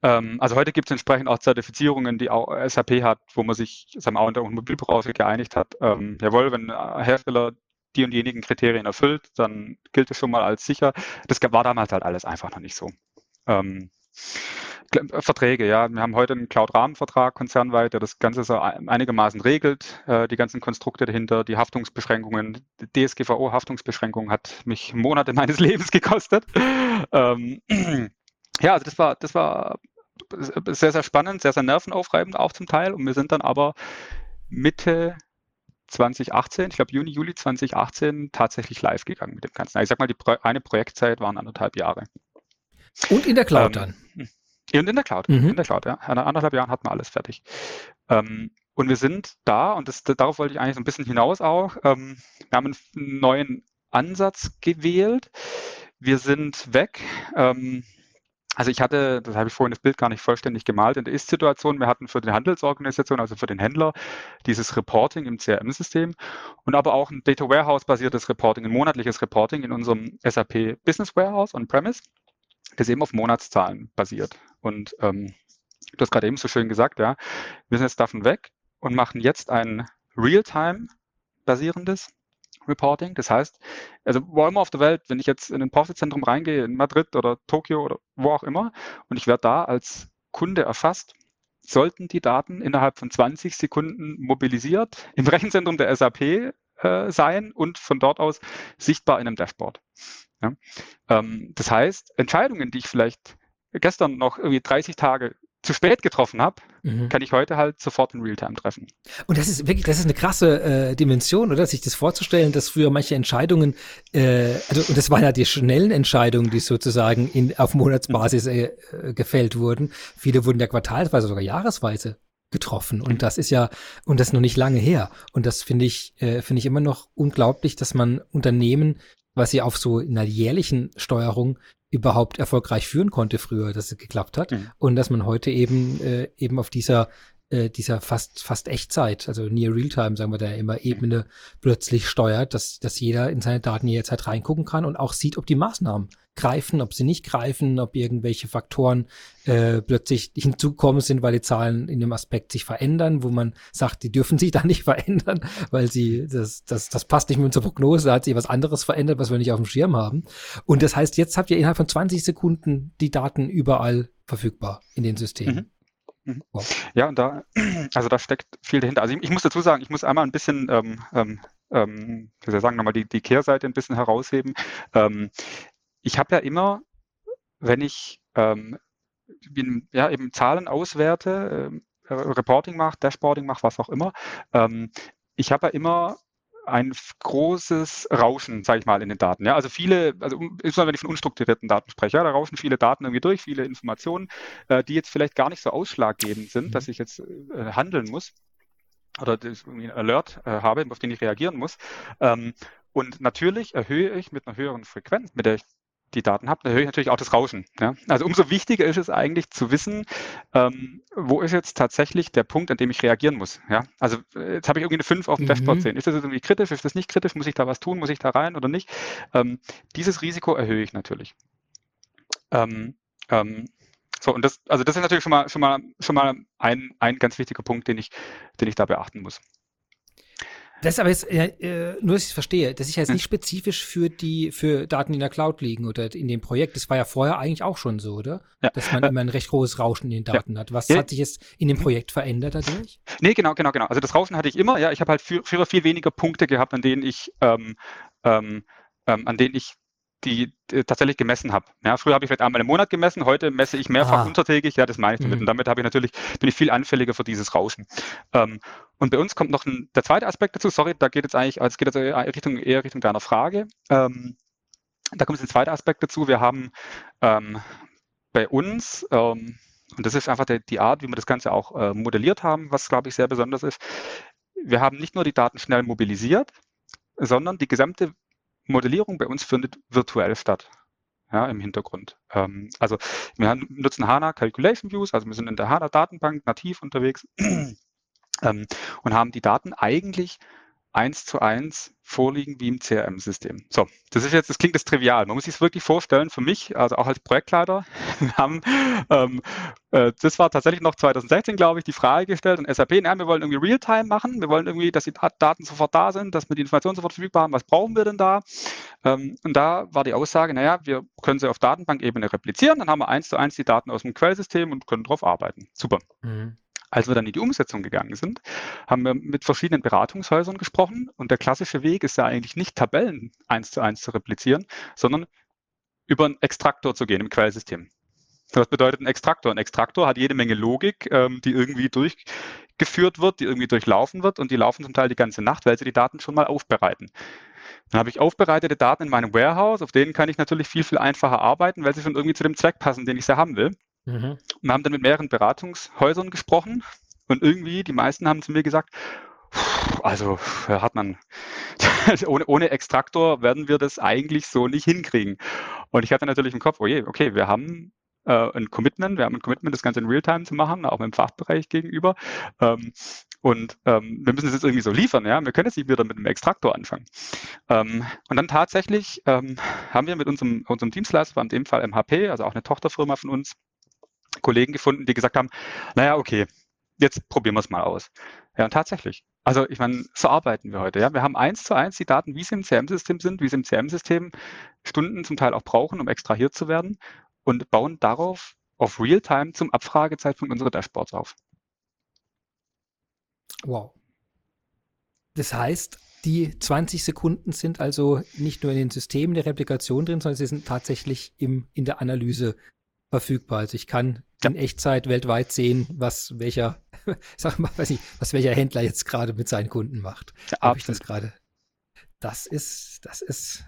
Ähm, also heute gibt es entsprechend auch Zertifizierungen, die auch SAP hat, wo man sich sagen wir, auch in der Automobilbranche geeinigt hat. Ähm, jawohl, wenn ein Hersteller die und diejenigen Kriterien erfüllt, dann gilt es schon mal als sicher. Das war damals halt alles einfach noch nicht so. Ähm, Verträge, ja. Wir haben heute einen Cloud-Rahmenvertrag konzernweit, der das Ganze so einigermaßen regelt, äh, die ganzen Konstrukte dahinter, die Haftungsbeschränkungen. DSGVO-Haftungsbeschränkung hat mich Monate meines Lebens gekostet. Ähm, ja, also das war, das war sehr, sehr spannend, sehr, sehr nervenaufreibend auch zum Teil. Und wir sind dann aber Mitte 2018, ich glaube Juni, Juli 2018 tatsächlich live gegangen mit dem Ganzen. Also ich sag mal, die Pro eine Projektzeit waren anderthalb Jahre. Und in der Cloud ähm, dann? Und in der Cloud, mhm. in der Cloud, ja. Nach anderthalb Jahren hatten wir alles fertig. Ähm, und wir sind da, und das, darauf wollte ich eigentlich so ein bisschen hinaus auch, ähm, wir haben einen neuen Ansatz gewählt. Wir sind weg. Ähm, also ich hatte, das habe ich vorhin das Bild gar nicht vollständig gemalt, in der Ist-Situation, wir hatten für die Handelsorganisation, also für den Händler, dieses Reporting im CRM-System und aber auch ein Data Warehouse-basiertes Reporting, ein monatliches Reporting in unserem SAP Business Warehouse on-premise, das eben auf Monatszahlen basiert. Und ähm, du hast gerade eben so schön gesagt, ja, wir sind jetzt davon weg und machen jetzt ein Real-Time basierendes Reporting. Das heißt, also wo immer auf der Welt, wenn ich jetzt in ein Porsche-Zentrum reingehe, in Madrid oder Tokio oder wo auch immer, und ich werde da als Kunde erfasst, sollten die Daten innerhalb von 20 Sekunden mobilisiert im Rechenzentrum der SAP äh, sein und von dort aus sichtbar in einem Dashboard. Ja? Ähm, das heißt, Entscheidungen, die ich vielleicht gestern noch irgendwie 30 Tage zu spät getroffen habe, mhm. kann ich heute halt sofort in Realtime treffen. Und das ist wirklich, das ist eine krasse äh, Dimension, oder? Sich das vorzustellen, dass früher manche Entscheidungen, äh, also, und das waren ja die schnellen Entscheidungen, die sozusagen in, auf Monatsbasis äh, äh, gefällt wurden. Viele wurden ja quartalsweise, sogar jahresweise getroffen. Und das ist ja, und das ist noch nicht lange her. Und das finde ich, äh, finde ich immer noch unglaublich, dass man Unternehmen, was sie auf so einer jährlichen Steuerung überhaupt erfolgreich führen konnte früher, dass es geklappt hat mhm. und dass man heute eben äh, eben auf dieser äh, dieser fast fast Echtzeit, also Near Realtime, sagen wir da immer Ebene plötzlich steuert, dass dass jeder in seine Daten jederzeit reingucken kann und auch sieht, ob die Maßnahmen greifen, ob sie nicht greifen, ob irgendwelche Faktoren äh, plötzlich hinzukommen sind, weil die Zahlen in dem Aspekt sich verändern, wo man sagt, die dürfen sich da nicht verändern, weil sie, das, das, das passt nicht mit unserer Prognose, da hat sich was anderes verändert, was wir nicht auf dem Schirm haben. Und das heißt, jetzt habt ihr innerhalb von 20 Sekunden die Daten überall verfügbar in den Systemen. Mhm. mhm. Wow. Ja, und da, also da steckt viel dahinter. Also ich, ich muss dazu sagen, ich muss einmal ein bisschen, ähm, ähm, ähm, wie soll ich sagen, nochmal die, die Kehrseite ein bisschen herausheben. Ähm, ich habe ja immer, wenn ich ähm, bin, ja, eben Zahlen auswerte, äh, Reporting mache, Dashboarding mache, was auch immer, ähm, ich habe ja immer ein großes Rauschen, sage ich mal, in den Daten. Ja, also viele, also insbesondere wenn ich von unstrukturierten Daten spreche, ja, da rauschen viele Daten irgendwie durch, viele Informationen, äh, die jetzt vielleicht gar nicht so ausschlaggebend sind, mhm. dass ich jetzt äh, handeln muss oder irgendwie ein Alert äh, habe, auf den ich reagieren muss. Ähm, und natürlich erhöhe ich mit einer höheren Frequenz, mit der ich die Daten habe, erhöhe ich natürlich auch das Rauschen. Ja? Also umso wichtiger ist es eigentlich zu wissen, ähm, wo ist jetzt tatsächlich der Punkt, an dem ich reagieren muss. Ja? Also äh, jetzt habe ich irgendwie eine 5 auf dem mhm. Dashboard sehen. Ist das irgendwie kritisch? Ist das nicht kritisch? Muss ich da was tun? Muss ich da rein oder nicht? Ähm, dieses Risiko erhöhe ich natürlich. Ähm, ähm so, und das, also das ist natürlich schon mal, schon mal, schon mal ein, ein ganz wichtiger Punkt, den ich, den ich da beachten muss. Das ist aber jetzt, äh, nur dass ich es verstehe, das ist ja jetzt nicht spezifisch für die, für Daten, die in der Cloud liegen oder in dem Projekt. Das war ja vorher eigentlich auch schon so, oder? Ja. Dass man immer ein recht großes Rauschen in den Daten ja. hat. Was ja. hat sich jetzt in dem Projekt verändert dadurch? Nee, genau, genau, genau. Also das Rauschen hatte ich immer, ja. Ich habe halt früher viel weniger Punkte gehabt, an denen ich, ähm, ähm, ähm, an denen ich die, die tatsächlich gemessen habe. Ja, früher habe ich vielleicht einmal im Monat gemessen, heute messe ich mehrfach ah. untertägig, ja, das meine ich damit. Mhm. Und damit habe ich natürlich, bin ich viel anfälliger für dieses Rauschen. Ähm, und bei uns kommt noch ein, der zweite Aspekt dazu, sorry, da geht jetzt eigentlich, es geht jetzt Richtung, eher Richtung deiner Frage. Ähm, da kommt jetzt ein zweiter Aspekt dazu. Wir haben ähm, bei uns, ähm, und das ist einfach die, die, Art, wie wir das Ganze auch äh, modelliert haben, was, glaube ich, sehr besonders ist. Wir haben nicht nur die Daten schnell mobilisiert, sondern die gesamte Modellierung bei uns findet virtuell statt. Ja, im Hintergrund. Ähm, also wir nutzen HANA Calculation Views, also wir sind in der HANA Datenbank nativ unterwegs ähm, und haben die Daten eigentlich eins zu eins vorliegen wie im CRM-System. So, das ist jetzt, das klingt jetzt trivial. Man muss sich es wirklich vorstellen, für mich, also auch als Projektleiter, wir haben, ähm, äh, das war tatsächlich noch 2016, glaube ich, die Frage gestellt und SAP, na, wir wollen irgendwie Realtime machen, wir wollen irgendwie, dass die Daten sofort da sind, dass wir die Informationen sofort verfügbar haben, was brauchen wir denn da? Ähm, und da war die Aussage, naja, wir können sie auf Datenbankebene replizieren, dann haben wir eins zu eins die Daten aus dem Quellsystem und können drauf arbeiten. Super. Mhm. Als wir dann in die Umsetzung gegangen sind, haben wir mit verschiedenen Beratungshäusern gesprochen und der klassische Weg ist ja eigentlich nicht Tabellen eins zu eins zu replizieren, sondern über einen Extraktor zu gehen im Quellsystem. Was bedeutet ein Extraktor? Ein Extraktor hat jede Menge Logik, ähm, die irgendwie durchgeführt wird, die irgendwie durchlaufen wird und die laufen zum Teil die ganze Nacht, weil sie die Daten schon mal aufbereiten. Dann habe ich aufbereitete Daten in meinem Warehouse, auf denen kann ich natürlich viel, viel einfacher arbeiten, weil sie schon irgendwie zu dem Zweck passen, den ich sie haben will. Mhm. Wir haben dann mit mehreren Beratungshäusern gesprochen und irgendwie, die meisten haben zu mir gesagt, also Herr Hartmann, ohne, ohne Extraktor werden wir das eigentlich so nicht hinkriegen. Und ich hatte natürlich im Kopf, oh je, okay, wir haben äh, ein Commitment, wir haben ein Commitment, das Ganze in Realtime zu machen, auch im Fachbereich gegenüber. Ähm, und ähm, wir müssen es jetzt irgendwie so liefern, ja. Wir können jetzt nicht wieder mit einem Extraktor anfangen. Ähm, und dann tatsächlich ähm, haben wir mit unserem, unserem Dienstleister, in dem Fall MHP, also auch eine Tochterfirma von uns, Kollegen gefunden, die gesagt haben, naja, okay, jetzt probieren wir es mal aus. Ja, und tatsächlich. Also ich meine, so arbeiten wir heute. Ja. Wir haben eins zu eins die Daten, wie sie im CRM-System sind, wie sie im CRM-System Stunden zum Teil auch brauchen, um extrahiert zu werden und bauen darauf auf Realtime zum Abfragezeitpunkt unsere Dashboards auf. Wow. Das heißt, die 20 Sekunden sind also nicht nur in den Systemen der Replikation drin, sondern sie sind tatsächlich im, in der Analyse verfügbar. Also ich kann ja. in Echtzeit weltweit sehen, was welcher, sag mal, weiß ich, was welcher Händler jetzt gerade mit seinen Kunden macht. Ja, Habe ich das gerade? Das ist, das ist,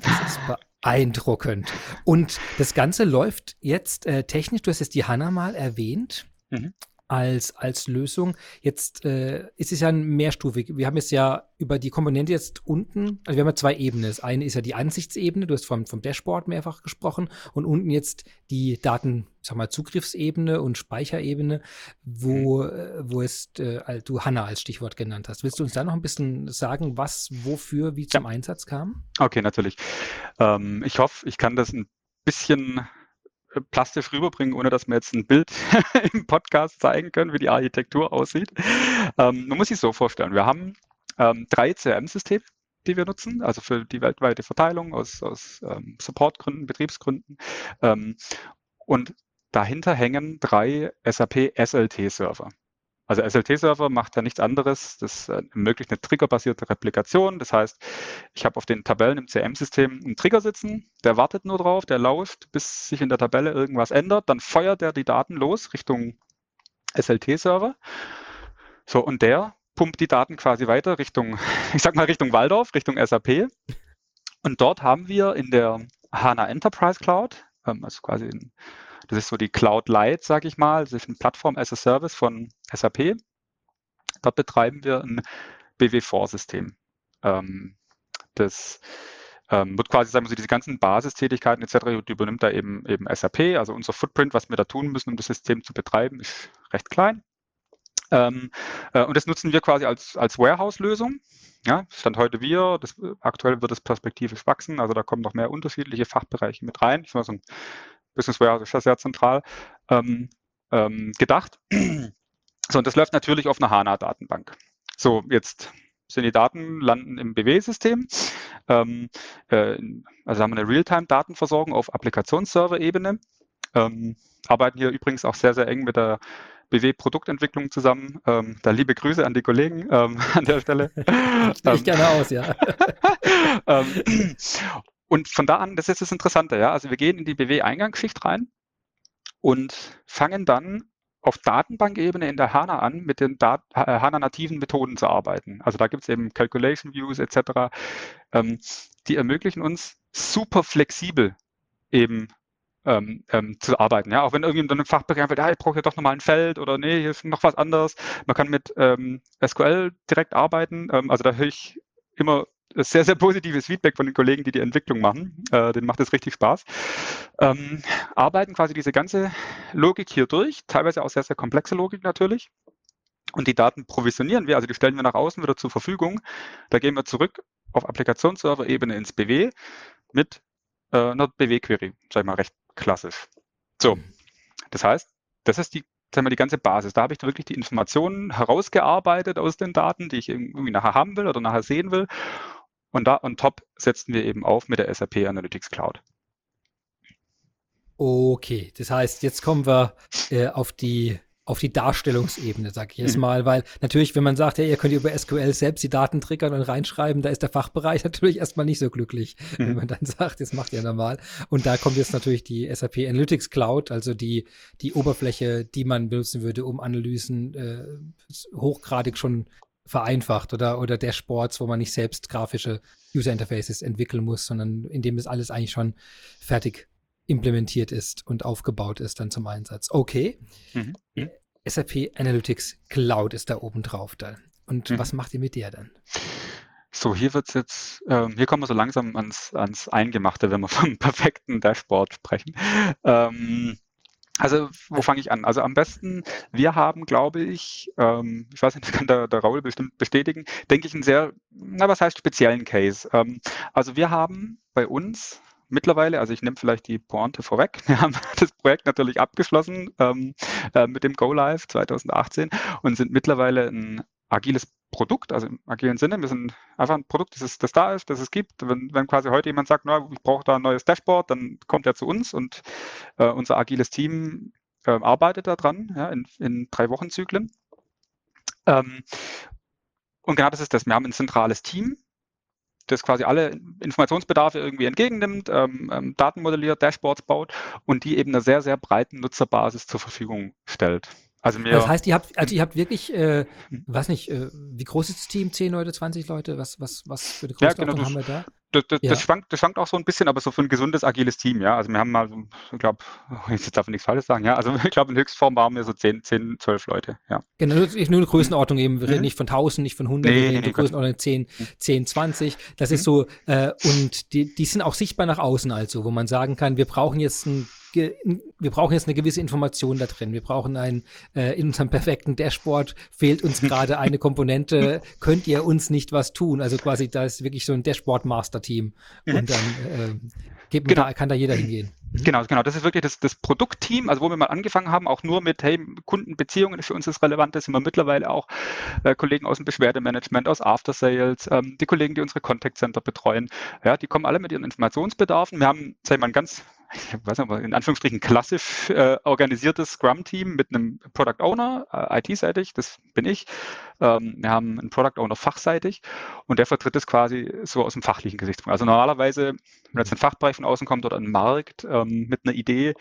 das ist beeindruckend. Und das Ganze läuft jetzt äh, technisch, du hast jetzt die Hanna mal erwähnt. Mhm als, als Lösung. Jetzt äh, ist es ja mehrstufig. Wir haben jetzt ja über die Komponente jetzt unten, also wir haben ja zwei Ebenen. Das eine ist ja die Ansichtsebene, du hast vom, vom Dashboard mehrfach gesprochen, und unten jetzt die Daten, sag mal, Zugriffsebene und Speicherebene, wo, mhm. äh, wo es äh, du Hanna als Stichwort genannt hast. Willst du uns da noch ein bisschen sagen, was, wofür, wie zum ja. Einsatz kam? Okay, natürlich. Ähm, ich hoffe, ich kann das ein bisschen plastisch rüberbringen, ohne dass wir jetzt ein Bild im Podcast zeigen können, wie die Architektur aussieht. Ähm, man muss sich so vorstellen, wir haben ähm, drei CRM-Systeme, die wir nutzen, also für die weltweite Verteilung aus, aus ähm, Supportgründen, Betriebsgründen. Ähm, und dahinter hängen drei SAP SLT-Server. Also SLT-Server macht ja nichts anderes. Das äh, ermöglicht eine triggerbasierte Replikation. Das heißt, ich habe auf den Tabellen im CM-System einen Trigger sitzen, der wartet nur drauf, der lauscht, bis sich in der Tabelle irgendwas ändert. Dann feuert er die Daten los Richtung SLT-Server. So, und der pumpt die Daten quasi weiter Richtung, ich sag mal Richtung Waldorf, Richtung SAP. Und dort haben wir in der HANA Enterprise Cloud, ähm, also quasi in das ist so die Cloud Light, sage ich mal. Das ist eine Plattform as a Service von SAP. Dort betreiben wir ein BW4-System. Ähm, das ähm, wird quasi, sagen wir so, diese ganzen Basistätigkeiten etc., die übernimmt da eben, eben SAP. Also unser Footprint, was wir da tun müssen, um das System zu betreiben, ist recht klein. Ähm, äh, und das nutzen wir quasi als, als Warehouse-Lösung. Ja, Stand heute wir, das, aktuell wird es perspektivisch wachsen, also da kommen noch mehr unterschiedliche Fachbereiche mit rein. Ich mal so ein Business Warehouse ist ja sehr zentral ähm, ähm, gedacht. So, und das läuft natürlich auf einer HANA-Datenbank. So, jetzt sind die Daten, landen im BW-System. Ähm, äh, also haben wir eine Realtime-Datenversorgung auf Applikationsserver-Ebene. Ähm, arbeiten hier übrigens auch sehr, sehr eng mit der BW-Produktentwicklung zusammen. Ähm, da liebe Grüße an die Kollegen ähm, an der Stelle. ich gerne aus, ja. und von da an, das ist das Interessante, ja, also wir gehen in die BW-Eingangsschicht rein und fangen dann auf Datenbankebene in der HANA an, mit den HANA-nativen Methoden zu arbeiten. Also da gibt es eben Calculation Views etc., ähm, die ermöglichen uns super flexibel eben ähm, ähm, zu arbeiten. Ja, auch wenn irgendwie dann ein Fachbereich einfach, ah, ich brauche ja doch nochmal ein Feld oder nee, hier ist noch was anderes. Man kann mit ähm, SQL direkt arbeiten. Ähm, also da höre ich immer sehr, sehr positives Feedback von den Kollegen, die die Entwicklung machen. Äh, denen macht es richtig Spaß. Ähm, arbeiten quasi diese ganze Logik hier durch, teilweise auch sehr, sehr komplexe Logik natürlich. Und die Daten provisionieren wir, also die stellen wir nach außen wieder zur Verfügung. Da gehen wir zurück auf Applikationsserver-Ebene ins BW mit äh, einer BW-Query, sag ich mal, recht klassisch. So, mhm. das heißt, das ist die, sagen wir, die ganze Basis. Da habe ich wirklich die Informationen herausgearbeitet aus den Daten, die ich irgendwie nachher haben will oder nachher sehen will. Und da on top setzen wir eben auf mit der SAP Analytics Cloud. Okay, das heißt, jetzt kommen wir äh, auf die auf die Darstellungsebene, sag ich jetzt mhm. mal, weil natürlich, wenn man sagt, ja, ihr könnt über SQL selbst die Daten triggern und reinschreiben, da ist der Fachbereich natürlich erstmal nicht so glücklich, mhm. wenn man dann sagt, das macht ihr normal. Und da kommt jetzt natürlich die SAP Analytics Cloud, also die, die Oberfläche, die man benutzen würde, um Analysen äh, hochgradig schon vereinfacht oder, oder Dashboards, wo man nicht selbst grafische User Interfaces entwickeln muss, sondern indem das alles eigentlich schon fertig implementiert ist und aufgebaut ist dann zum Einsatz. Okay. Mhm. mhm. SAP Analytics Cloud ist da oben drauf dann. Und mhm. was macht ihr mit der dann? So, hier wird's jetzt, ähm, hier kommen wir so langsam ans, ans Eingemachte, wenn wir vom perfekten Dashboard sprechen. Ähm, also, wo fange ich an? Also am besten, wir haben, glaube ich, ähm, ich weiß nicht, kann der, der Raul bestimmt bestätigen, denke ich, einen sehr, na, was heißt speziellen Case. Ähm, also wir haben bei uns mittlerweile, also ich nehme vielleicht die Pointe vorweg, wir haben das Projekt natürlich abgeschlossen ähm, äh, mit dem Go Live 2018 und sind mittlerweile ein agiles Produkt, also im agilen Sinne. Wir sind einfach ein Produkt, das, ist, das da ist, das es gibt. Wenn, wenn quasi heute jemand sagt, na, ich brauche da ein neues Dashboard, dann kommt er zu uns und äh, unser agiles Team äh, arbeitet daran ja, in, in drei Wochenzyklen. Ähm, und genau das ist das. Wir haben ein zentrales Team, das quasi alle Informationsbedarfe irgendwie entgegennimmt, ähm, ähm, Daten modelliert, Dashboards baut und die eben einer sehr, sehr breiten Nutzerbasis zur Verfügung stellt. Also mir, das heißt, ihr habt, also ihr habt wirklich, äh, hm. weiß nicht, äh, wie groß ist das Team? Zehn Leute, 20 Leute? Was, was, was für eine Größenordnung ja, genau, haben wir da? Das, das, ja. das, schwankt, das schwankt auch so ein bisschen, aber so für ein gesundes, agiles Team, ja. Also wir haben mal, ich glaube, jetzt darf ich nichts Falsches sagen, ja. Also ich glaube, in Höchstform waren wir so 10, 10 12 Leute, ja. Genau, nur, nur eine Größenordnung eben. Wir mhm. reden nicht von 1000, nicht von 100, nee, wir reden nee, Größenordnung 10, 10, 20. Das mhm. ist so, äh, und die, die sind auch sichtbar nach außen also, wo man sagen kann, wir brauchen jetzt ein wir brauchen jetzt eine gewisse Information da drin. Wir brauchen ein, äh, in unserem perfekten Dashboard fehlt uns gerade eine Komponente, könnt ihr uns nicht was tun? Also quasi, da ist wirklich so ein Dashboard-Master-Team mhm. und dann äh, genau. da, kann da jeder hingehen. Mhm. Genau, genau. Das ist wirklich das, das Produktteam, also wo wir mal angefangen haben, auch nur mit, hey, Kundenbeziehungen für uns ist relevant, das sind wir mittlerweile auch äh, Kollegen aus dem Beschwerdemanagement, aus After Sales, ähm, die Kollegen, die unsere Contact Center betreuen, ja, die kommen alle mit ihren Informationsbedarfen. Wir haben, sag ich mal, ein ganz ich weiß nicht, in Anführungsstrichen klassisch äh, organisiertes Scrum-Team mit einem Product Owner, äh, IT-seitig, das bin ich. Ähm, wir haben einen Product Owner fachseitig und der vertritt es quasi so aus dem fachlichen Gesichtspunkt. Also normalerweise, wenn jetzt ein Fachbereich von außen kommt oder ein Markt ähm, mit einer Idee,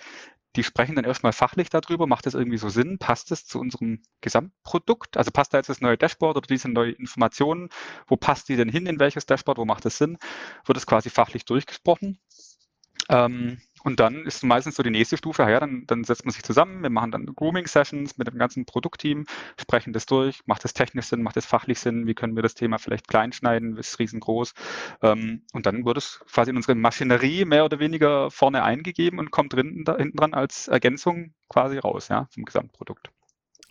die sprechen dann erstmal fachlich darüber, macht das irgendwie so Sinn, passt es zu unserem Gesamtprodukt? Also passt da jetzt das neue Dashboard oder diese neue Informationen, wo passt die denn hin, in welches Dashboard, wo macht es Sinn? Wird es quasi fachlich durchgesprochen? Ähm, und dann ist meistens so die nächste Stufe, ja, dann, dann setzt man sich zusammen, wir machen dann Grooming-Sessions mit dem ganzen Produktteam, sprechen das durch, macht das technisch Sinn, macht das fachlich Sinn, wie können wir das Thema vielleicht klein schneiden, ist riesengroß. Ähm, und dann wird es quasi in unsere Maschinerie mehr oder weniger vorne eingegeben und kommt hinten dran als Ergänzung quasi raus, ja, zum Gesamtprodukt.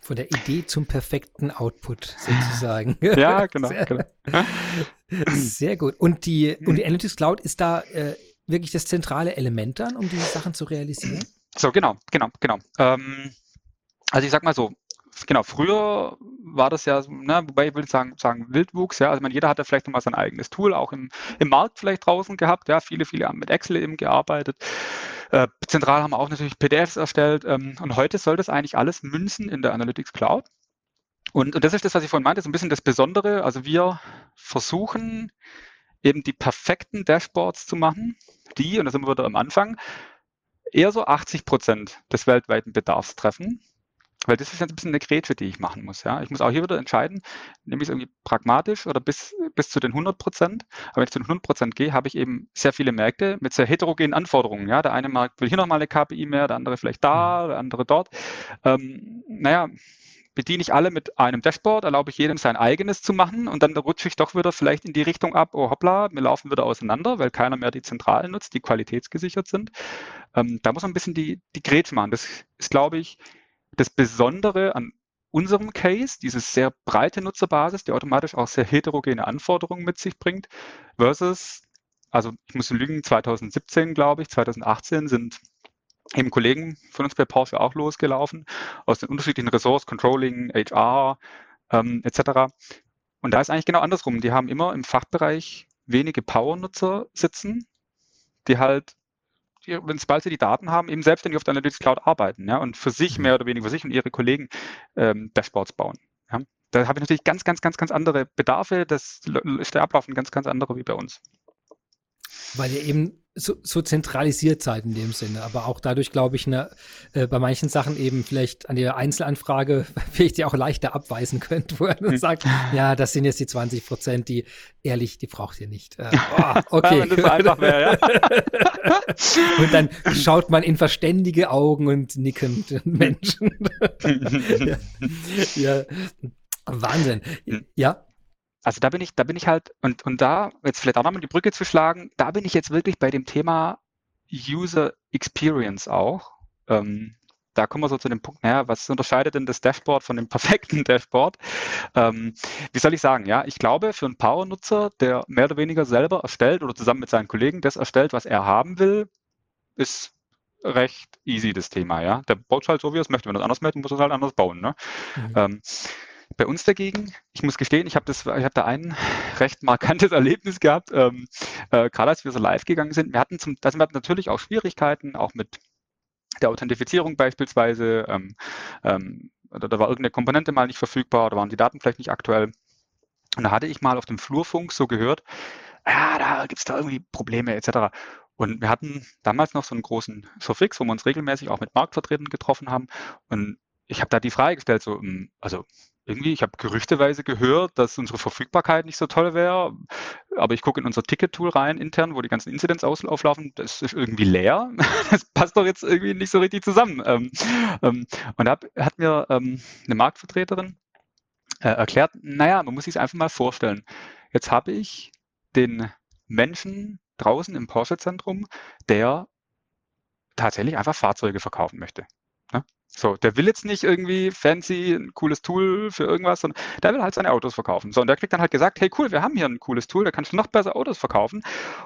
Von der Idee zum perfekten Output sozusagen. ja, genau. Sehr, genau. sehr gut. Und die, und die Analytics Cloud ist da äh, wirklich das zentrale Element dann, um diese Sachen zu realisieren? So, genau, genau, genau. Ähm, also ich sag mal so, genau, früher war das ja, ne, wobei ich will sagen, sagen Wildwuchs, ja, also man, jeder hatte vielleicht nochmal sein eigenes Tool, auch im, im Markt vielleicht draußen gehabt, ja, viele, viele haben mit Excel eben gearbeitet. Äh, zentral haben wir auch natürlich PDFs erstellt ähm, und heute soll das eigentlich alles münzen in der Analytics Cloud. Und, und das ist das, was ich vorhin meinte, so ein bisschen das Besondere. Also wir versuchen eben die perfekten Dashboards zu machen, die, und da sind wir wieder am Anfang, eher so 80 Prozent des weltweiten Bedarfs treffen. Weil das ist jetzt ein bisschen eine Grätsche, die ich machen muss. Ja? Ich muss auch hier wieder entscheiden, nehme ich es irgendwie pragmatisch oder bis, bis zu den 100 Prozent. Aber wenn ich zu den 100 Prozent gehe, habe ich eben sehr viele Märkte mit sehr heterogenen Anforderungen. Ja? Der eine Markt will hier nochmal eine KPI mehr, der andere vielleicht da, mhm. der andere dort. Ähm, naja, bediene ich alle mit einem Dashboard, erlaube ich jedem sein eigenes zu machen und dann rutsche ich doch wieder vielleicht in die Richtung ab, oh hoppla, wir laufen wieder auseinander, weil keiner mehr die Zentralen nutzt, die qualitätsgesichert sind. Ähm, da muss man ein bisschen die, die Grätsche machen. Das ist, glaube ich, das Besondere an unserem Case, diese sehr breite Nutzerbasis, die automatisch auch sehr heterogene Anforderungen mit sich bringt, versus, also ich muss lügen, 2017, glaube ich, 2018 sind eben Kollegen von uns bei Porsche auch losgelaufen, aus den unterschiedlichen Ressorts, Controlling, HR ähm, etc. Und da ist eigentlich genau andersrum. Die haben immer im Fachbereich wenige Power-Nutzer sitzen, die halt, wenn sobald sie die Daten haben, eben selbstständig auf der Analytics Cloud arbeiten ja, und für sich mhm. mehr oder weniger für sich und ihre Kollegen ähm, Dashboards bauen. Ja. Da habe ich natürlich ganz, ganz, ganz, ganz andere Bedarfe. Das ist der Ablauf ein ganz, ganz anderer wie bei uns. Weil ihr eben so, so zentralisiert seid in dem Sinne, aber auch dadurch, glaube ich, ne, äh, bei manchen Sachen eben vielleicht an der Einzelanfrage vielleicht die auch leichter abweisen könnt, wo er dann hm. sagt, ja, das sind jetzt die 20 Prozent, die ehrlich, die braucht ihr nicht. Äh, oh, okay. Wenn das einfach wäre, ja. und dann schaut man in verständige Augen und nickend Menschen. ja. ja. Wahnsinn. Hm. Ja. Also da bin ich, da bin ich halt, und, und da, jetzt vielleicht auch nochmal die Brücke zu schlagen, da bin ich jetzt wirklich bei dem Thema User Experience auch. Ähm, da kommen wir so zu dem Punkt, naja, was unterscheidet denn das Dashboard von dem perfekten Dashboard? Ähm, wie soll ich sagen, ja, ich glaube, für einen Power-Nutzer, der mehr oder weniger selber erstellt oder zusammen mit seinen Kollegen das erstellt, was er haben will, ist recht easy das Thema, ja. Der baut halt so, wie er es möchte. Wenn er es anders möchte, muss er es halt anders bauen. Ne? Mhm. Ähm, bei uns dagegen, ich muss gestehen, ich habe das, habe da ein recht markantes Erlebnis gehabt, ähm, äh, gerade als wir so live gegangen sind. Wir hatten zum, also wir hatten natürlich auch Schwierigkeiten, auch mit der Authentifizierung beispielsweise. Ähm, ähm, da, da war irgendeine Komponente mal nicht verfügbar oder waren die Daten vielleicht nicht aktuell. Und da hatte ich mal auf dem Flurfunk so gehört, ja, da gibt es da irgendwie Probleme etc. Und wir hatten damals noch so einen großen Surfix, wo wir uns regelmäßig auch mit Marktvertretern getroffen haben. Und ich habe da die Frage gestellt, so, hm, also irgendwie, ich habe gerüchteweise gehört, dass unsere Verfügbarkeit nicht so toll wäre, aber ich gucke in unser Ticket-Tool rein intern, wo die ganzen Incidents auflaufen, das ist irgendwie leer. Das passt doch jetzt irgendwie nicht so richtig zusammen. Ähm, ähm, und da hat mir ähm, eine Marktvertreterin äh, erklärt, naja, man muss sich einfach mal vorstellen. Jetzt habe ich den Menschen draußen im Porsche-Zentrum, der tatsächlich einfach Fahrzeuge verkaufen möchte. So, der will jetzt nicht irgendwie fancy, ein cooles Tool für irgendwas, sondern der will halt seine Autos verkaufen. So, und der kriegt dann halt gesagt, hey cool, wir haben hier ein cooles Tool, da kannst du noch besser Autos verkaufen.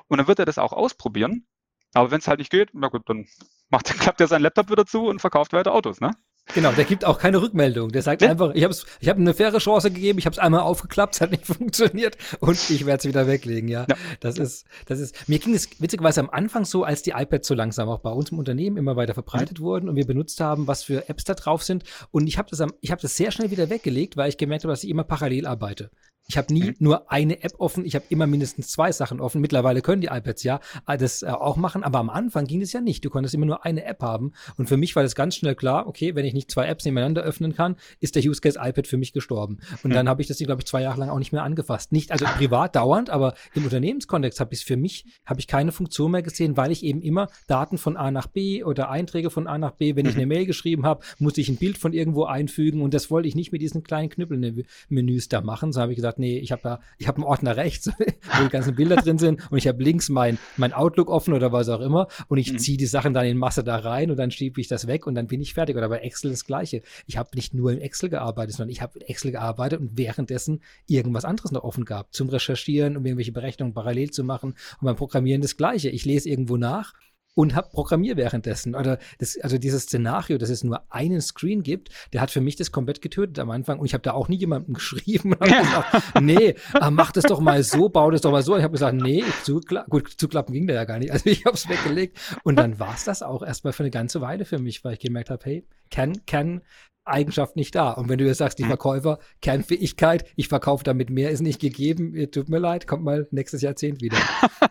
Und dann wird er das auch ausprobieren. Aber wenn es halt nicht geht, na gut, dann macht, klappt er seinen Laptop wieder zu und verkauft weiter Autos, ne? Genau, der gibt auch keine Rückmeldung. Der sagt ja. einfach, ich habe ich hab eine faire Chance gegeben, ich habe es einmal aufgeklappt, es hat nicht funktioniert und ich werde es wieder weglegen. Ja, ja, das ist, das ist. Mir ging es witzigerweise am Anfang so, als die iPads so langsam auch bei uns im Unternehmen immer weiter verbreitet mhm. wurden und wir benutzt haben, was für Apps da drauf sind. Und ich habe das, ich habe das sehr schnell wieder weggelegt, weil ich gemerkt habe, dass ich immer parallel arbeite. Ich habe nie mhm. nur eine App offen, ich habe immer mindestens zwei Sachen offen. Mittlerweile können die iPads ja das äh, auch machen, aber am Anfang ging es ja nicht. Du konntest immer nur eine App haben. Und für mich war das ganz schnell klar, okay, wenn ich nicht zwei Apps nebeneinander öffnen kann, ist der Use Case iPad für mich gestorben. Und mhm. dann habe ich das, glaube ich, zwei Jahre lang auch nicht mehr angefasst. Nicht, also privat dauernd, aber im Unternehmenskontext habe ich es für mich, habe ich keine Funktion mehr gesehen, weil ich eben immer Daten von A nach B oder Einträge von A nach B, wenn ich mhm. eine Mail geschrieben habe, musste ich ein Bild von irgendwo einfügen und das wollte ich nicht mit diesen kleinen Knüppelmenüs da machen. So habe ich gesagt, nee, ich habe da, ich habe einen Ordner rechts, wo die ganzen Bilder drin sind und ich habe links mein, mein Outlook offen oder was auch immer und ich mhm. ziehe die Sachen dann in Masse da rein und dann schiebe ich das weg und dann bin ich fertig. Oder bei Excel das gleiche. Ich habe nicht nur in Excel gearbeitet, sondern ich habe in Excel gearbeitet und währenddessen irgendwas anderes noch offen gehabt zum Recherchieren, um irgendwelche Berechnungen parallel zu machen und beim Programmieren das gleiche. Ich lese irgendwo nach und hab programmier währenddessen. Oder das, also dieses Szenario, dass es nur einen Screen gibt, der hat für mich das komplett getötet am Anfang. Und ich habe da auch nie jemandem geschrieben. Und gesagt, nee, ah, mach das doch mal so, bau das doch mal so. Ich habe gesagt, nee, zukla gut, zuklappen ging da ja gar nicht. Also ich habe es weggelegt. Und dann war es das auch erstmal für eine ganze Weile für mich, weil ich gemerkt habe, hey, can, can Eigenschaft nicht da. Und wenn du jetzt sagst, die mhm. Verkäufer, Kernfähigkeit, ich verkaufe damit mehr, ist nicht gegeben, tut mir leid, kommt mal nächstes Jahrzehnt wieder.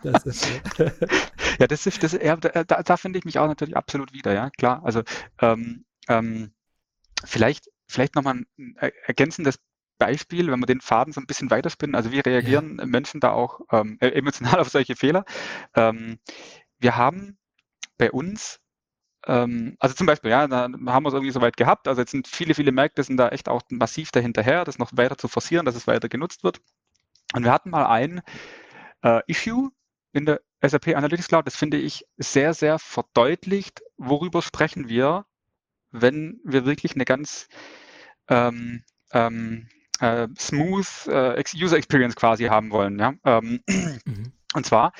Das ist, ja, das ist, das, ja, da, da finde ich mich auch natürlich absolut wieder, ja, klar. Also ähm, ähm, vielleicht, vielleicht nochmal ein ergänzendes Beispiel, wenn wir den Faden so ein bisschen weiterspinnen. Also wie reagieren ja. Menschen da auch ähm, e-, emotional auf solche Fehler? Ähm, wir haben bei uns ähm, also zum Beispiel, ja, da haben wir es irgendwie soweit gehabt. Also jetzt sind viele, viele Märkte sind da echt auch massiv dahinterher, das noch weiter zu forcieren, dass es weiter genutzt wird. Und wir hatten mal ein äh, Issue in der SAP Analytics Cloud, das finde ich sehr, sehr verdeutlicht, worüber sprechen wir, wenn wir wirklich eine ganz ähm, ähm, äh, smooth äh, User Experience quasi haben wollen. Ja? Ähm, mhm. Und zwar,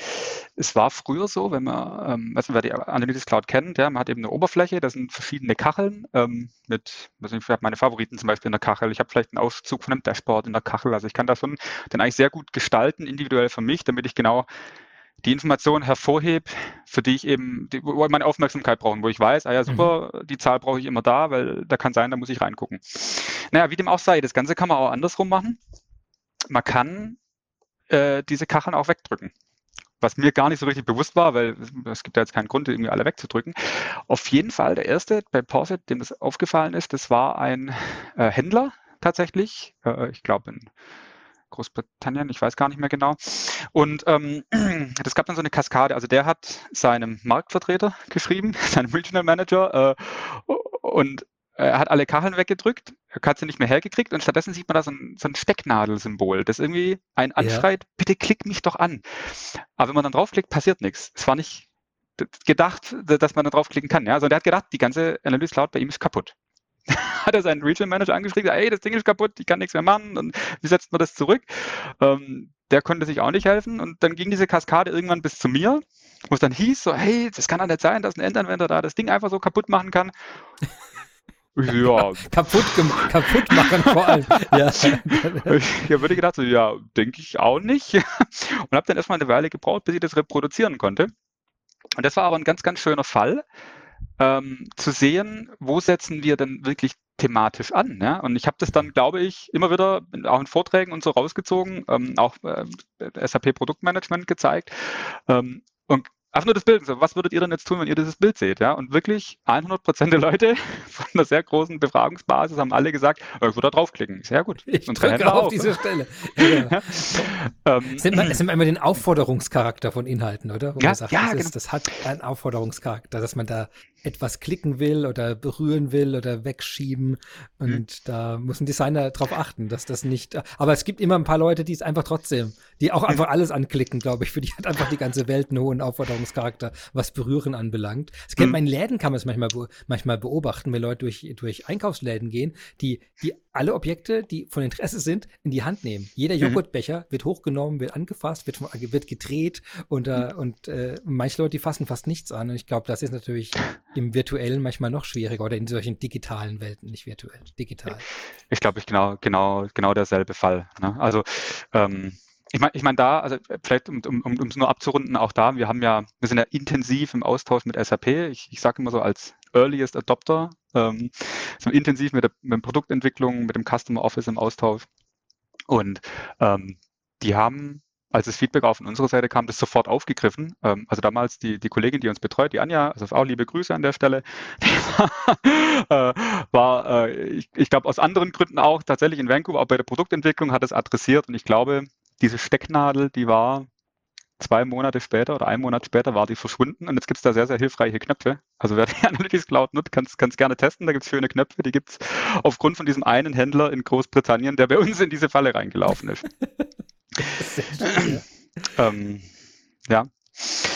es war früher so, wenn man, also wer die Analytics Cloud kennt, ja, man hat eben eine Oberfläche, da sind verschiedene Kacheln ähm, mit, also ich habe meine Favoriten zum Beispiel in der Kachel, ich habe vielleicht einen Auszug von einem Dashboard in der Kachel, also ich kann das schon den eigentlich sehr gut gestalten, individuell für mich, damit ich genau die Informationen hervorhebe, für die ich eben, die, wo meine Aufmerksamkeit brauchen, wo ich weiß, ah ja, super, mhm. die Zahl brauche ich immer da, weil da kann sein, da muss ich reingucken. Naja, wie dem auch sei, das Ganze kann man auch andersrum machen. Man kann äh, diese Kacheln auch wegdrücken. Was mir gar nicht so richtig bewusst war, weil es gibt ja jetzt keinen Grund, irgendwie alle wegzudrücken. Auf jeden Fall, der erste bei Porset, dem das aufgefallen ist, das war ein äh, Händler tatsächlich, äh, ich glaube in Großbritannien, ich weiß gar nicht mehr genau. Und ähm, das gab dann so eine Kaskade. Also der hat seinem Marktvertreter geschrieben, seinem Regional Manager, äh, und er hat alle Kacheln weggedrückt, hat sie nicht mehr hergekriegt und stattdessen sieht man da so ein, so ein Stecknadelsymbol, das irgendwie einen anschreit, ja. bitte klick mich doch an. Aber wenn man dann draufklickt, passiert nichts. Es war nicht gedacht, dass man da draufklicken kann. Ja? Also der hat gedacht, die ganze Analyse Cloud bei ihm ist kaputt. hat er seinen Regional Manager angeschrieben, ey, das Ding ist kaputt, ich kann nichts mehr machen und wie setzt man das zurück? Ähm, der konnte sich auch nicht helfen und dann ging diese Kaskade irgendwann bis zu mir, wo es dann hieß, so, hey, das kann doch nicht sein, dass ein Endanwender da das Ding einfach so kaputt machen kann. Ja. kaputt, kaputt machen vor allem. ja. Ich würde gedacht, so, ja, denke ich auch nicht. Und habe dann erstmal eine Weile gebraucht, bis ich das reproduzieren konnte. Und das war aber ein ganz, ganz schöner Fall, ähm, zu sehen, wo setzen wir denn wirklich thematisch an. Ja? Und ich habe das dann, glaube ich, immer wieder auch in Vorträgen und so rausgezogen, ähm, auch äh, SAP Produktmanagement gezeigt. Ähm, und Einfach nur das Bild. So, was würdet ihr denn jetzt tun, wenn ihr dieses Bild seht? Ja? Und wirklich 100 Prozent der Leute von einer sehr großen Befragungsbasis haben alle gesagt, oh, ich würde da draufklicken. Sehr gut. Ich drücke auf auch. diese Stelle. Ja. ähm, es, nimmt, es nimmt einmal den Aufforderungscharakter von Inhalten, oder? Wo ja, sagt, ja, das, genau. ist, das hat einen Aufforderungscharakter, dass man da etwas klicken will oder berühren will oder wegschieben. Und mhm. da muss ein Designer darauf achten, dass das nicht. Aber es gibt immer ein paar Leute, die es einfach trotzdem, die auch einfach alles anklicken, glaube ich. Für die hat einfach die ganze Welt einen hohen Aufforderungscharakter, was Berühren anbelangt. Das kennt mhm. man in Läden, kann man es manchmal, manchmal beobachten, wenn Leute durch, durch Einkaufsläden gehen, die, die alle Objekte, die von Interesse sind, in die Hand nehmen. Jeder mhm. Joghurtbecher wird hochgenommen, wird angefasst, wird, wird gedreht und, äh, und äh, manche Leute, die fassen fast nichts an. Und ich glaube, das ist natürlich im virtuellen manchmal noch schwieriger oder in solchen digitalen Welten, nicht virtuell, digital. Ich glaube, ich genau, genau, genau derselbe Fall. Ne? Also ähm, ich meine, ich mein da, also vielleicht um es um, um, nur abzurunden, auch da, wir haben ja, wir sind ja intensiv im Austausch mit SAP. Ich, ich sage immer so als Earliest Adopter, ähm, sind intensiv mit der, mit der Produktentwicklung, mit dem Customer Office im Austausch. Und ähm, die haben als das Feedback auf unserer Seite kam, das sofort aufgegriffen. Ähm, also damals die, die Kollegin, die uns betreut, die Anja, also auch liebe Grüße an der Stelle, war, äh, war äh, ich, ich glaube aus anderen Gründen auch tatsächlich in Vancouver, auch bei der Produktentwicklung hat es adressiert und ich glaube, diese Stecknadel, die war zwei Monate später oder ein Monat später war die verschwunden und jetzt gibt es da sehr, sehr hilfreiche Knöpfe. Also wer die Analytics Cloud nutzt, kann es gerne testen. Da gibt es schöne Knöpfe, die gibt es aufgrund von diesem einen Händler in Großbritannien, der bei uns in diese Falle reingelaufen ist. ähm, ja.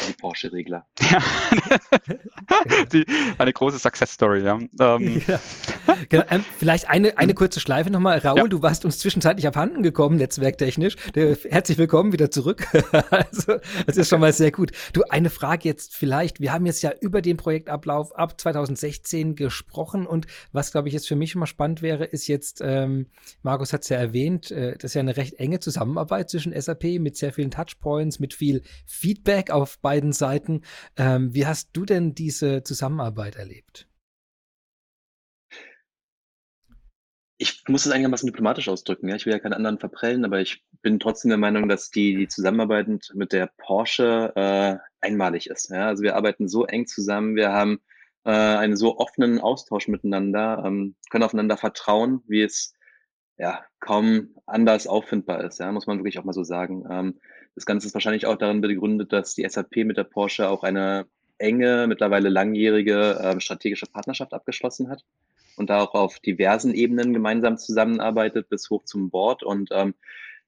Die Porsche-Regler. Ja. Die, eine große Success-Story, ja. Ähm. ja. Genau, ähm, vielleicht eine, eine kurze Schleife nochmal. Raul, ja. du warst uns zwischenzeitlich abhanden gekommen, netzwerktechnisch. Herzlich willkommen wieder zurück. also, das ist schon mal sehr gut. Du, eine Frage jetzt vielleicht. Wir haben jetzt ja über den Projektablauf ab 2016 gesprochen und was, glaube ich, jetzt für mich schon mal spannend wäre, ist jetzt, ähm, Markus hat es ja erwähnt, äh, das ist ja eine recht enge Zusammenarbeit zwischen SAP mit sehr vielen Touchpoints, mit viel Feedback auf beiden Seiten. Ähm, wie hast du denn diese Zusammenarbeit erlebt? ich muss es einigermaßen diplomatisch ausdrücken. Ja? Ich will ja keinen anderen verprellen, aber ich bin trotzdem der Meinung, dass die, die Zusammenarbeit mit der Porsche äh, einmalig ist. Ja? Also wir arbeiten so eng zusammen, wir haben äh, einen so offenen Austausch miteinander, ähm, können aufeinander vertrauen, wie es ja kaum anders auffindbar ist, ja, muss man wirklich auch mal so sagen. Ähm, das Ganze ist wahrscheinlich auch darin begründet, dass die SAP mit der Porsche auch eine enge, mittlerweile langjährige äh, strategische Partnerschaft abgeschlossen hat und da auch auf diversen Ebenen gemeinsam zusammenarbeitet bis hoch zum Board. Und ähm,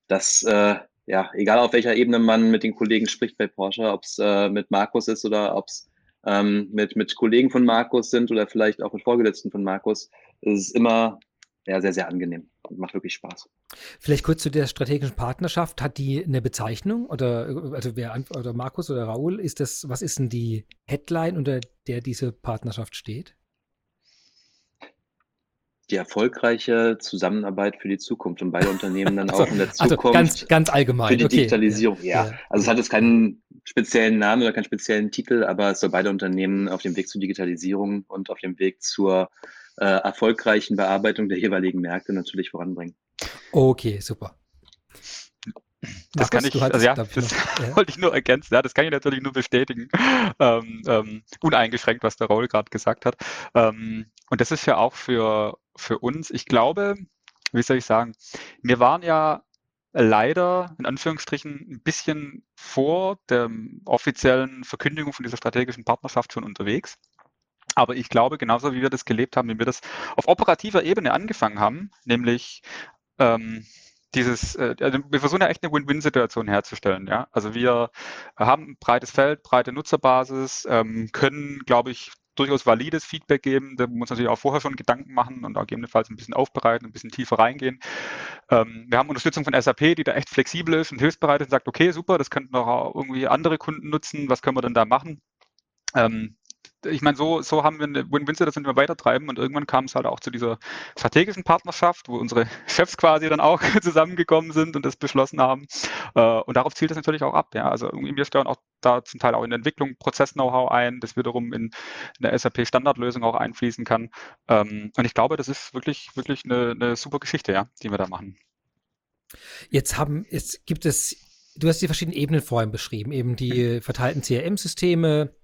das äh, ja, egal auf welcher Ebene man mit den Kollegen spricht bei Porsche, ob es äh, mit Markus ist oder ob es ähm, mit, mit Kollegen von Markus sind oder vielleicht auch mit Vorgesetzten von Markus, ist es immer ja, sehr, sehr angenehm und macht wirklich Spaß. Vielleicht kurz zu der strategischen Partnerschaft. Hat die eine Bezeichnung oder also wer oder Markus oder Raul, ist das, was ist denn die Headline, unter der diese Partnerschaft steht? die erfolgreiche Zusammenarbeit für die Zukunft und beide Unternehmen dann also, auch in der also Zukunft also ganz, ganz allgemein. für die okay. Digitalisierung. Ja. Ja. also es hat jetzt keinen speziellen Namen oder keinen speziellen Titel, aber es soll beide Unternehmen auf dem Weg zur Digitalisierung und auf dem Weg zur äh, erfolgreichen Bearbeitung der jeweiligen Märkte natürlich voranbringen. Okay, super. Das Markus, kann ich, also ja, das noch- ja. wollte ich nur ergänzen. Ja, das kann ich natürlich nur bestätigen. Ähm, ähm, uneingeschränkt, was der Raul gerade gesagt hat. Ähm, und das ist ja auch für, für uns, ich glaube, wie soll ich sagen, wir waren ja leider in Anführungsstrichen ein bisschen vor der offiziellen Verkündigung von dieser strategischen Partnerschaft schon unterwegs. Aber ich glaube, genauso wie wir das gelebt haben, wie wir das auf operativer Ebene angefangen haben, nämlich ähm, dieses, äh, also wir versuchen ja echt eine Win-Win-Situation herzustellen. Ja? Also wir haben ein breites Feld, breite Nutzerbasis, ähm, können, glaube ich, durchaus valides Feedback geben. Da muss man natürlich auch vorher schon Gedanken machen und gegebenenfalls ein bisschen aufbereiten, ein bisschen tiefer reingehen. Ähm, wir haben Unterstützung von SAP, die da echt flexibel ist und hilfsbereit ist und sagt, okay, super, das könnten auch irgendwie andere Kunden nutzen, was können wir denn da machen? Ähm, ich meine, so, so haben wir eine Win-Win-Situation, die wir weitertreiben und irgendwann kam es halt auch zu dieser strategischen Partnerschaft, wo unsere Chefs quasi dann auch zusammengekommen sind und das beschlossen haben. Äh, und darauf zielt es natürlich auch ab. Ja? Also wir steuern auch da zum Teil auch in der Entwicklung Prozess-Know-how ein, das wiederum in, in der SAP-Standardlösung auch einfließen kann. Ähm, und ich glaube, das ist wirklich, wirklich eine, eine super Geschichte, ja, die wir da machen. Jetzt haben, jetzt gibt es, du hast die verschiedenen Ebenen vorhin beschrieben, eben die verteilten CRM-Systeme,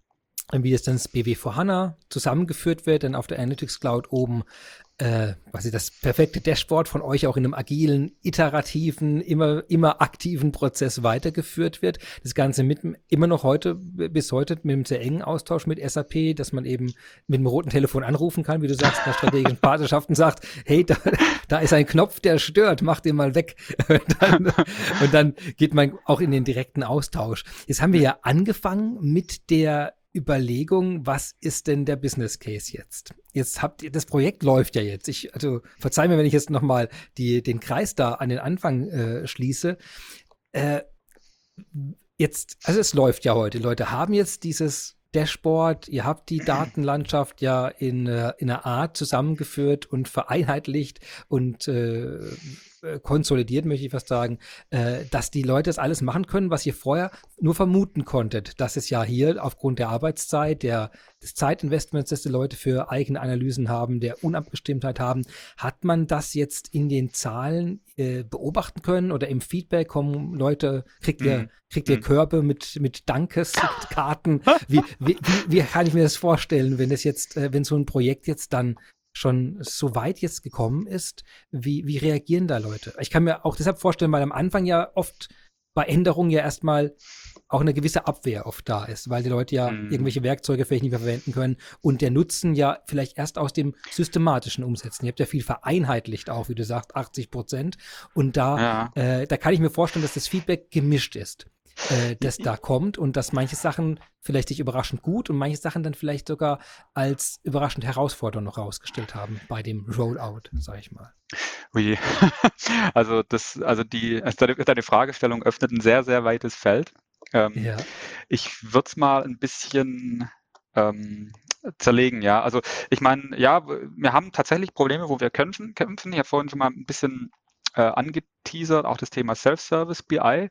wie es dann das BW vor HANA zusammengeführt wird, dann auf der Analytics Cloud oben äh, quasi das perfekte Dashboard von euch auch in einem agilen, iterativen, immer, immer aktiven Prozess weitergeführt wird. Das Ganze mit immer noch heute, bis heute mit einem sehr engen Austausch mit SAP, dass man eben mit dem roten Telefon anrufen kann, wie du sagst, der strategischen Partnerschaft und sagt, hey, da, da ist ein Knopf, der stört, mach den mal weg. Und dann, und dann geht man auch in den direkten Austausch. Jetzt haben wir ja angefangen mit der Überlegung, was ist denn der Business Case jetzt? Jetzt habt ihr, das Projekt läuft ja jetzt. Ich, also verzeih mir, wenn ich jetzt nochmal den Kreis da an den Anfang äh, schließe. Äh, jetzt, also es läuft ja heute. Leute haben jetzt dieses Dashboard, ihr habt die Datenlandschaft ja in, äh, in einer Art zusammengeführt und vereinheitlicht und äh, konsolidiert, möchte ich fast sagen, äh, dass die Leute das alles machen können, was ihr vorher nur vermuten konntet, dass es ja hier aufgrund der Arbeitszeit, der, des Zeitinvestments, das die Leute für eigene Analysen haben, der Unabgestimmtheit haben, hat man das jetzt in den Zahlen äh, beobachten können oder im Feedback kommen Leute, kriegt ihr, Mhm. kriegt ihr Mhm. Körbe mit, mit Dankeskarten? wie, wie, wie, wie kann ich mir das vorstellen, wenn es jetzt, äh, wenn so ein Projekt jetzt dann schon so weit jetzt gekommen ist, wie, wie reagieren da Leute? Ich kann mir auch deshalb vorstellen, weil am Anfang ja oft bei Änderungen ja erstmal auch eine gewisse Abwehr oft da ist, weil die Leute ja Mhm. irgendwelche Werkzeuge vielleicht nicht mehr verwenden können und der Nutzen ja vielleicht erst aus dem systematischen Umsetzen. Ihr habt ja viel vereinheitlicht auch, wie du sagst, 80 Prozent. Und da, Ja. äh, da kann ich mir vorstellen, dass das Feedback gemischt ist, äh, das da kommt und dass manche Sachen vielleicht sich überraschend gut und manche Sachen dann vielleicht sogar als überraschend herausfordernd noch rausgestellt haben bei dem Rollout, sag ich mal. Ui. Also das, also die, also deine, deine Fragestellung öffnet ein sehr, sehr weites Feld. Ähm, Ja. Ich würde es mal ein bisschen ähm, zerlegen, ja. Also ich meine, ja, wir haben tatsächlich Probleme, wo wir kämpfen, kämpfen. Ich habe vorhin schon mal ein bisschen äh, angeteasert, auch das Thema Self-Service BI,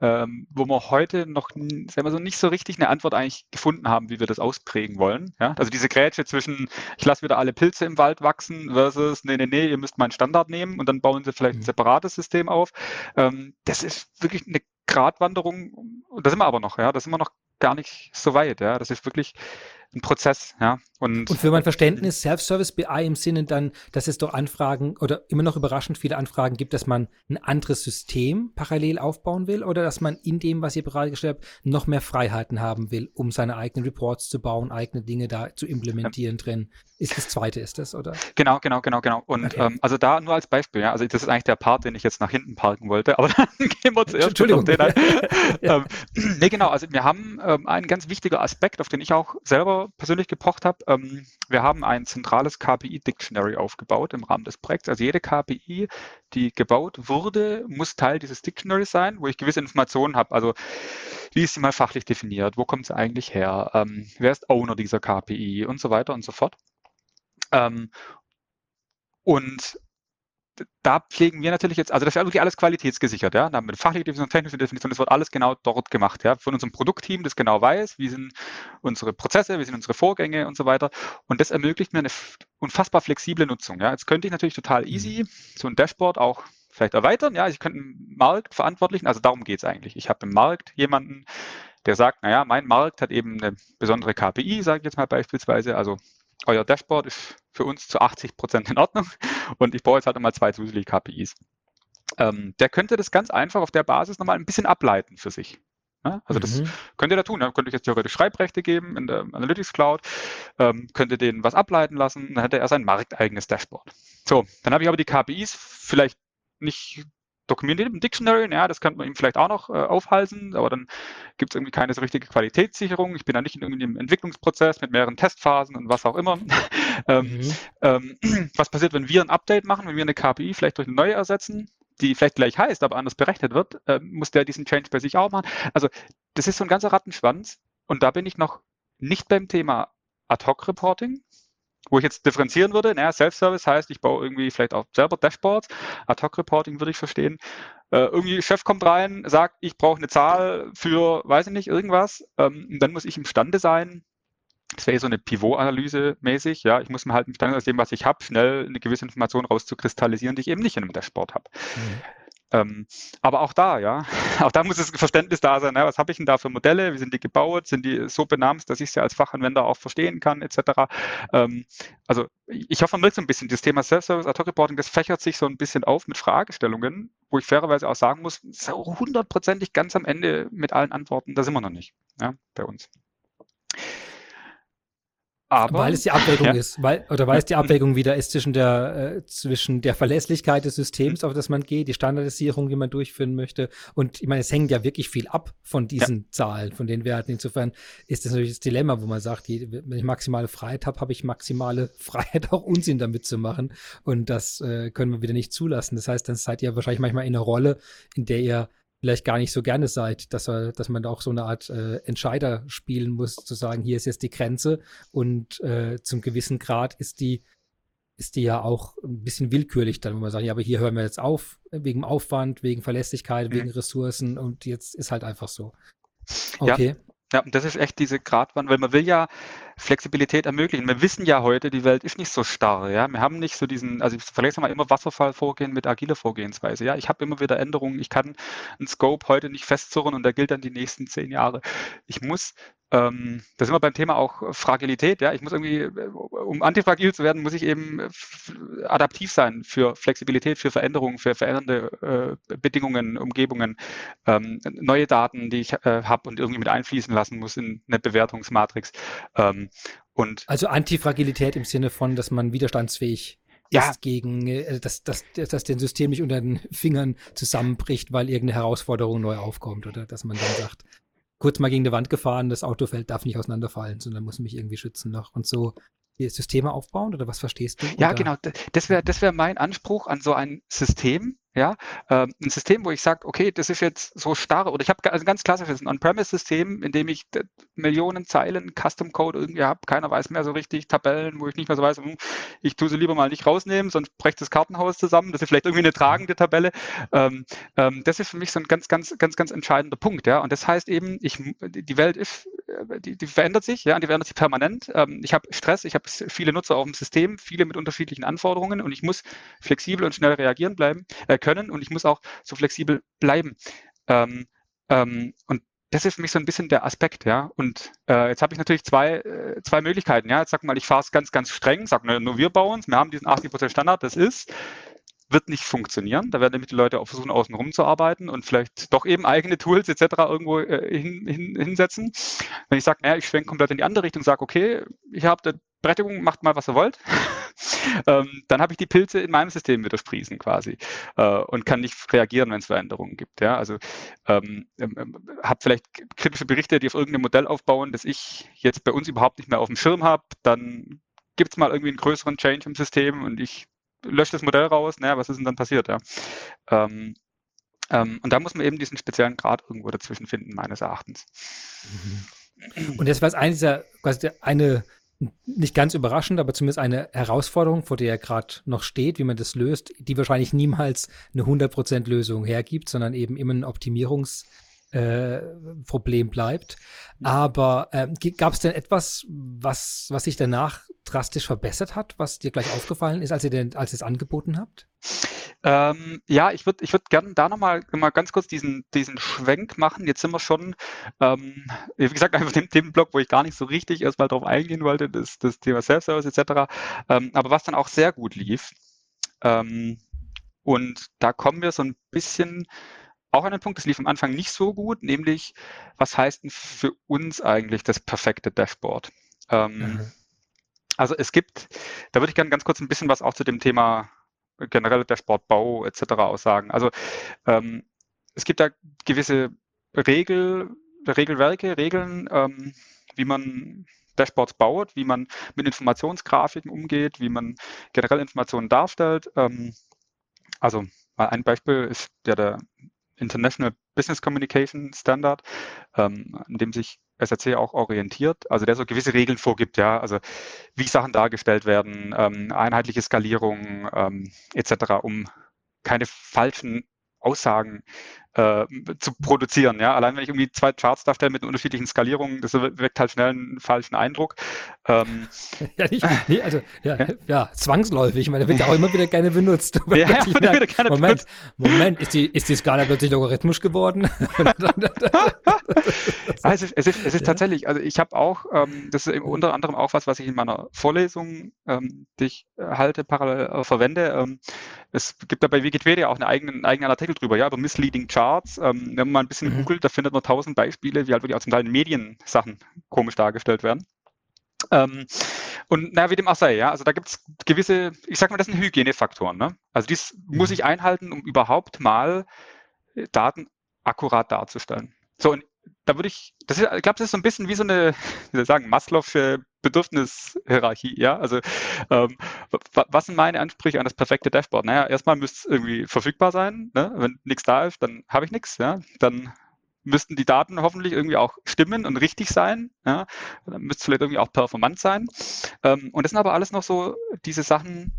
ähm, wo wir heute noch sagen wir so, nicht so richtig eine Antwort eigentlich gefunden haben, wie wir das ausprägen wollen. Ja? Also diese Grätsche zwischen, ich lasse wieder alle Pilze im Wald wachsen versus, nee, nee, nee, ihr müsst meinen Standard nehmen und dann bauen sie vielleicht ein mhm. separates System auf. Ähm, das ist wirklich eine Gratwanderung, da sind wir aber noch, ja, da sind wir noch gar nicht so weit, ja. Das ist wirklich ein Prozess, ja. Und, und für mein Verständnis, Self-Service BI im Sinne dann, dass es doch Anfragen oder immer noch überraschend viele Anfragen gibt, dass man ein anderes System parallel aufbauen will oder dass man in dem, was ihr bereitgestellt habt, noch mehr Freiheiten haben will, um seine eigenen Reports zu bauen, eigene Dinge da zu implementieren ja. drin. Ist das zweite, ist das, oder? Genau, genau, genau, genau. Und okay. ähm, also da nur als Beispiel, ja, also das ist eigentlich der Part, den ich jetzt nach hinten parken wollte, aber dann gehen wir zuerst Entschuldigung. Den ein. ähm, nee, genau, also wir haben ähm, einen ganz wichtiger Aspekt, auf den ich auch selber persönlich gepocht habe. Ähm, wir haben ein zentrales KPI-Dictionary aufgebaut im Rahmen des Projekts. Also jede KPI, die gebaut wurde, muss Teil dieses Dictionaries sein, wo ich gewisse Informationen habe. Also wie ist sie mal fachlich definiert? Wo kommt sie eigentlich her? Ähm, wer ist Owner dieser KPI und so weiter und so fort. Ähm, und da pflegen wir natürlich jetzt, also das ist ja wirklich alles qualitätsgesichert, ja. Da haben wir eine fachliche Definition, technische Definition, das wird alles genau dort gemacht, ja. Von unserem Produktteam, das genau weiß, wie sind unsere Prozesse, wie sind unsere Vorgänge und so weiter. Und das ermöglicht mir eine unfassbar flexible Nutzung, ja. Jetzt könnte ich natürlich total easy mhm. so ein Dashboard auch vielleicht erweitern, ja. Ich könnte einen Marktverantwortlichen, also darum geht es eigentlich. Ich habe im Markt jemanden, der sagt, naja, mein Markt hat eben eine besondere KPI, sage ich jetzt mal beispielsweise, also euer Dashboard ist für uns zu 80 Prozent in Ordnung und ich brauche jetzt halt nochmal zwei zusätzliche KPIs. Ähm, der könnte das ganz einfach auf der Basis nochmal ein bisschen ableiten für sich. Ja, also das mhm. könnt ihr da tun. Da könnt ihr jetzt theoretisch Schreibrechte geben in der Analytics Cloud, ähm, könnt ihr denen was ableiten lassen, dann hätte er sein markteigenes Dashboard. So, dann habe ich aber die KPIs vielleicht nicht dokumentiert im Dictionary, ja, das könnte man ihm vielleicht auch noch äh, aufhalsen, aber dann gibt es irgendwie keine so richtige Qualitätssicherung. Ich bin da nicht in irgendeinem Entwicklungsprozess mit mehreren Testphasen und was auch immer. ähm, mhm. ähm, was passiert, wenn wir ein Update machen, wenn wir eine KPI vielleicht durch eine neue ersetzen, die vielleicht gleich heißt, aber anders berechnet wird, äh, muss der diesen Change bei sich auch machen. Also das ist so ein ganzer Rattenschwanz und da bin ich noch nicht beim Thema Ad-Hoc-Reporting, wo ich jetzt differenzieren würde, naja, Self-Service heißt, ich baue irgendwie vielleicht auch selber Dashboards, Ad-Hoc-Reporting würde ich verstehen. Äh, irgendwie Chef kommt rein, sagt, ich brauche eine Zahl für, weiß ich nicht, irgendwas. Ähm, dann muss ich imstande sein, das wäre so eine Pivot-Analyse mäßig, ja, ich muss mir halt imstande aus dem, was ich habe, schnell eine gewisse Information rauszukristallisieren, die ich eben nicht in einem Dashboard habe. Mhm. Ähm, aber auch da, ja, auch da muss das Verständnis da sein. Ja, was habe ich denn da für Modelle? Wie sind die gebaut? Sind die so benannt, dass ich sie als Fachanwender auch verstehen kann, etc. Ähm, also ich hoffe, man merkt so ein bisschen, das Thema Self-Service, Ad-Hoc-Reporting, das fächert sich so ein bisschen auf mit Fragestellungen, wo ich fairerweise auch sagen muss, so hundertprozentig ganz am Ende mit allen Antworten, da sind wir noch nicht, ja, bei uns. Aber, weil es die Abwägung ja. ist, weil, oder weil es die Abwägung wieder ist zwischen der, äh, zwischen der Verlässlichkeit des Systems, auf das man geht, die Standardisierung, die man durchführen möchte. Und ich meine, es hängt ja wirklich viel ab von diesen ja. Zahlen, von den Werten. Insofern ist das natürlich das Dilemma, wo man sagt, die, wenn ich maximale Freiheit habe, habe ich maximale Freiheit, auch Unsinn damit zu machen. Und das äh, können wir wieder nicht zulassen. Das heißt, dann seid ihr wahrscheinlich manchmal in einer Rolle, in der ihr vielleicht gar nicht so gerne seid, dass, er, dass man auch so eine Art äh, Entscheider spielen muss, zu sagen, hier ist jetzt die Grenze und äh, zum gewissen Grad ist die, ist die ja auch ein bisschen willkürlich dann, wenn man sagt, ja, aber hier hören wir jetzt auf, wegen Aufwand, wegen Verlässlichkeit, mhm. wegen Ressourcen und jetzt ist halt einfach so. Okay. Ja. Ja, und das ist echt diese Gratwanderung, weil man will ja Flexibilität ermöglichen. Wir wissen ja heute, die Welt ist nicht so starr. Ja? Wir haben nicht so diesen, also ich vergleiche mal immer Wasserfallvorgehen mit agiler Vorgehensweise. Ja, ich habe immer wieder Änderungen. Ich kann einen Scope heute nicht festzurren und der gilt dann die nächsten zehn Jahre. Ich muss ähm, da sind wir beim Thema auch Fragilität. Ja, ich muss irgendwie, äh, um antifragil zu werden, muss ich eben äh, adaptiv sein für Flexibilität, für Veränderungen, für verändernde äh, Bedingungen, Umgebungen, ähm, neue Daten, die ich äh, habe und irgendwie mit einfließen lassen muss in eine Bewertungsmatrix. Ähm, und also Antifragilität im Sinne von, dass man widerstandsfähig ja. ist gegen, äh, dass, dass, dass den System nicht unter den Fingern zusammenbricht, weil irgendeine Herausforderung neu aufkommt oder dass man dann sagt, kurz mal gegen die Wand gefahren, das Auto fällt, darf nicht auseinanderfallen, sondern muss mich irgendwie schützen noch. Und so Systeme aufbauen oder was verstehst du? Ja, oder? genau. Das wäre das wär mein Anspruch an so ein System. Ja, äh, ein System, wo ich sage, okay, das ist jetzt so starr oder ich habe also ganz klassisches ein On-Premise-System, in dem ich Millionen Zeilen Custom-Code irgendwie habe, keiner weiß mehr so richtig, Tabellen, wo ich nicht mehr so weiß, hm, ich tue sie lieber mal nicht rausnehmen, sonst brecht das Kartenhaus zusammen, das ist vielleicht irgendwie eine tragende Tabelle. Ähm, ähm, das ist für mich so ein ganz, ganz, ganz, ganz entscheidender Punkt, ja, und das heißt eben, ich, die Welt ist, äh, die, die verändert sich, ja, die verändert sich permanent. Ähm, ich habe Stress, ich habe viele Nutzer auf dem System, viele mit unterschiedlichen Anforderungen und ich muss flexibel und schnell reagieren bleiben, äh, können und ich muss auch so flexibel bleiben. Ähm, ähm, und das ist für mich so ein bisschen der Aspekt, ja. Und äh, jetzt habe ich natürlich zwei, äh, zwei Möglichkeiten, ja. Jetzt sag mal, ich fahre es ganz, ganz streng, sag nur, nur wir bauen es, wir haben diesen 80% Standard, das ist, wird nicht funktionieren. Da werden nämlich die Leute auch versuchen, außen rum zu arbeiten und vielleicht doch eben eigene Tools etc. irgendwo äh, hin, hin, hinsetzen. Wenn ich sage, naja, ich schwenke komplett in die andere Richtung sage, okay, ich habe eine Berechtigung, macht mal, was ihr wollt, ähm, dann habe ich die Pilze in meinem System wieder sprießen quasi äh, und kann nicht reagieren, wenn es Veränderungen gibt. Ja? Also ähm, ähm, ähm habe vielleicht kritische Berichte, die auf irgendeinem Modell aufbauen, das ich jetzt bei uns überhaupt nicht mehr auf dem Schirm habe, dann gibt es mal irgendwie einen größeren Change im System und ich lösche das Modell raus, naja, was ist denn dann passiert? Ja? Ähm, ähm, und da muss man eben diesen speziellen Grad irgendwo dazwischen finden, meines Erachtens. Mhm. Und das war eine dieser, quasi eine nicht ganz überraschend, aber zumindest eine Herausforderung, vor der er gerade noch steht, wie man das löst, die wahrscheinlich niemals eine 100% Lösung hergibt, sondern eben immer ein Optimierungsproblem äh, bleibt. Aber äh, gab es denn etwas, was, was sich danach drastisch verbessert hat, was dir gleich aufgefallen ist, als ihr, den, als ihr es angeboten habt? Ähm, ja, ich würde ich würd gerne da nochmal mal ganz kurz diesen, diesen Schwenk machen. Jetzt sind wir schon, ähm, wie gesagt, einfach dem Themenblock, wo ich gar nicht so richtig erstmal drauf eingehen wollte, das, das Thema Self-Service etc. Ähm, aber was dann auch sehr gut lief. Ähm, und da kommen wir so ein bisschen auch den Punkt, das lief am Anfang nicht so gut, nämlich, was heißt denn für uns eigentlich das perfekte Dashboard? Ähm, mhm. Also es gibt, da würde ich gerne ganz kurz ein bisschen was auch zu dem Thema generell der Sportbau etc. aussagen. Also ähm, es gibt da gewisse Regel, Regelwerke, Regeln, ähm, wie man Dashboards baut, wie man mit Informationsgrafiken umgeht, wie man generell Informationen darstellt. Ähm, also mal ein Beispiel ist ja der International Business Communication Standard, ähm, an dem sich SRC auch orientiert, also der so gewisse Regeln vorgibt, ja, also wie Sachen dargestellt werden, ähm, einheitliche Skalierung ähm, etc., um keine falschen Aussagen äh, zu produzieren. Ja? Allein wenn ich irgendwie zwei Charts darstelle mit unterschiedlichen Skalierungen, das weckt halt schnell einen falschen Eindruck. Ähm, ja, nicht, nee, also ja, ja. ja, zwangsläufig. Ich meine, der wird ja auch immer wieder gerne benutzt. ja, ja wieder gerne Moment, benutzt. Moment, ist die, ist die Skala plötzlich logarithmisch geworden? also, es ist, es ist ja. tatsächlich, also ich habe auch, ähm, das ist unter anderem auch was, was ich in meiner Vorlesung, ähm, die ich halte, parallel äh, verwende. Ähm, es gibt da bei Wikipedia auch einen eigenen, einen eigenen Artikel drüber, ja, über Misleading Charts. Charts. Ähm, wenn man mal ein bisschen mhm. googelt, da findet man tausend Beispiele, wie halt wirklich auch zum Teil in Mediensachen komisch dargestellt werden. Ähm, und naja, wie dem auch sei, ja, also da gibt es gewisse, ich sag mal, das sind Hygienefaktoren. Ne? Also dies mhm. muss ich einhalten, um überhaupt mal äh, Daten akkurat darzustellen. So, und da würde ich, das ist, ich glaube, das ist so ein bisschen wie so eine, wie soll ich sagen, Maslow'sche Bedürfnishierarchie, ja. Also ähm, was sind meine Ansprüche an das perfekte Dashboard? Naja, erstmal müsste es irgendwie verfügbar sein. Ne? Wenn nichts da ist, dann habe ich nichts, ja. Dann müssten die Daten hoffentlich irgendwie auch stimmen und richtig sein. Ja? Dann müsste es vielleicht irgendwie auch performant sein. Ähm, und das sind aber alles noch so diese Sachen,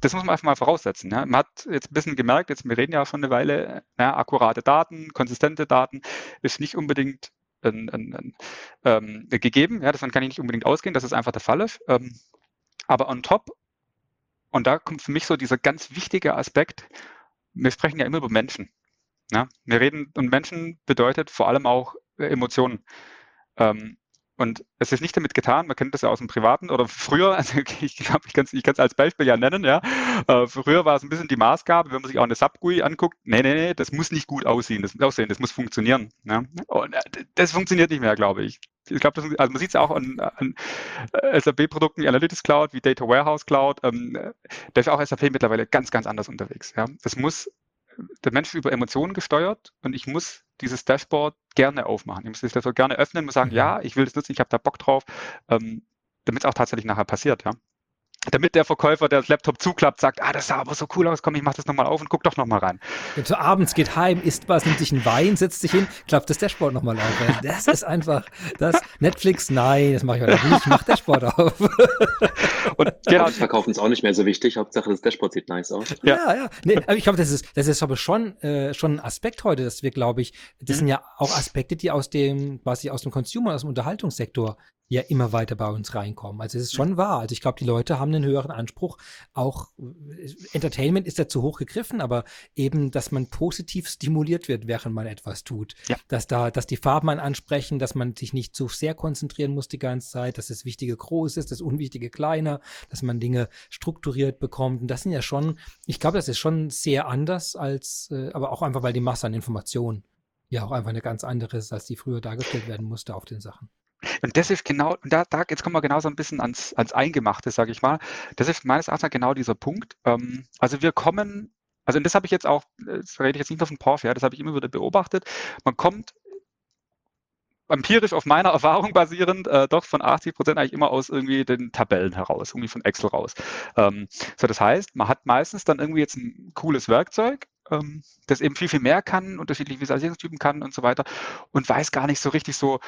das muss man einfach mal voraussetzen. Ja. Man hat jetzt ein bisschen gemerkt, jetzt wir reden ja schon eine Weile, ja, akkurate Daten, konsistente Daten ist nicht unbedingt ein, ein, ein, ähm, gegeben. Ja, davon kann ich nicht unbedingt ausgehen, dass es einfach der Fall ist. Ähm, aber on top, und da kommt für mich so dieser ganz wichtige Aspekt, wir sprechen ja immer über Menschen. Ja. Wir reden, und Menschen bedeutet vor allem auch äh, Emotionen. Ähm, und es ist nicht damit getan, man kennt das ja aus dem Privaten oder früher, also ich glaube, ich kann es ich als Beispiel ja nennen, ja. Äh, früher war es ein bisschen die Maßgabe, wenn man sich auch eine Sub-GUI anguckt, nee, nee, nee, das muss nicht gut aussehen, das, aussehen, das muss funktionieren. Ja. Und äh, das funktioniert nicht mehr, glaube ich. Ich glaube, also man sieht es auch an, an äh, SAP-Produkten wie Analytics Cloud, wie Data Warehouse Cloud, ähm, da ist auch SAP mittlerweile ganz, ganz anders unterwegs. Ja. Das muss der Mensch über Emotionen gesteuert und ich muss dieses Dashboard gerne aufmachen. Ich muss das Dashboard gerne öffnen und sagen, mhm. ja, ich will das nutzen, ich habe da Bock drauf, ähm, damit es auch tatsächlich nachher passiert, ja. Damit der Verkäufer, der das Laptop zuklappt, sagt, ah, das sah aber so cool aus, komm, ich mach das nochmal auf und guck doch nochmal rein. Und so abends geht heim, isst was, nimmt sich einen Wein, setzt sich hin, klappt das Dashboard nochmal auf. Das ist einfach, das, Netflix, nein, das mache ich heute nicht, ich mach Dashboard auf. und genau. Verkaufen ist auch nicht mehr so wichtig, Hauptsache das Dashboard sieht nice aus. Ja, ja, ja. Nee, aber ich glaube, das ist, das ist aber schon, äh, schon ein Aspekt heute, dass wir, glaube ich, das mhm. sind ja auch Aspekte, die aus dem, quasi aus dem Consumer, aus dem Unterhaltungssektor ja immer weiter bei uns reinkommen. Also es ist schon wahr. Also ich glaube, die Leute haben einen höheren Anspruch. Auch äh, Entertainment ist da zu hoch gegriffen, aber eben, dass man positiv stimuliert wird, während man etwas tut. Ja. Dass da, dass die Farben einen ansprechen, dass man sich nicht zu sehr konzentrieren muss die ganze Zeit, dass das Wichtige groß ist, das Unwichtige kleiner, dass man Dinge strukturiert bekommt. Und das sind ja schon, ich glaube, das ist schon sehr anders als, äh, aber auch einfach, weil die Masse an Informationen ja auch einfach eine ganz andere ist, als die früher dargestellt werden musste auf den Sachen. Und das ist genau, und da, da jetzt kommen wir genau so ein bisschen ans, ans Eingemachte, sage ich mal. Das ist meines Erachtens genau dieser Punkt. Ähm, also wir kommen, also das habe ich jetzt auch, das rede ich jetzt nicht nur von Porsche, ja, das habe ich immer wieder beobachtet. Man kommt empirisch auf meiner Erfahrung basierend, äh, doch von 80 Prozent eigentlich immer aus irgendwie den Tabellen heraus, irgendwie von Excel raus. Ähm, so, das heißt, man hat meistens dann irgendwie jetzt ein cooles Werkzeug, ähm, das eben viel, viel mehr kann, unterschiedliche Visualisierungstypen kann und so weiter und weiß gar nicht so richtig so,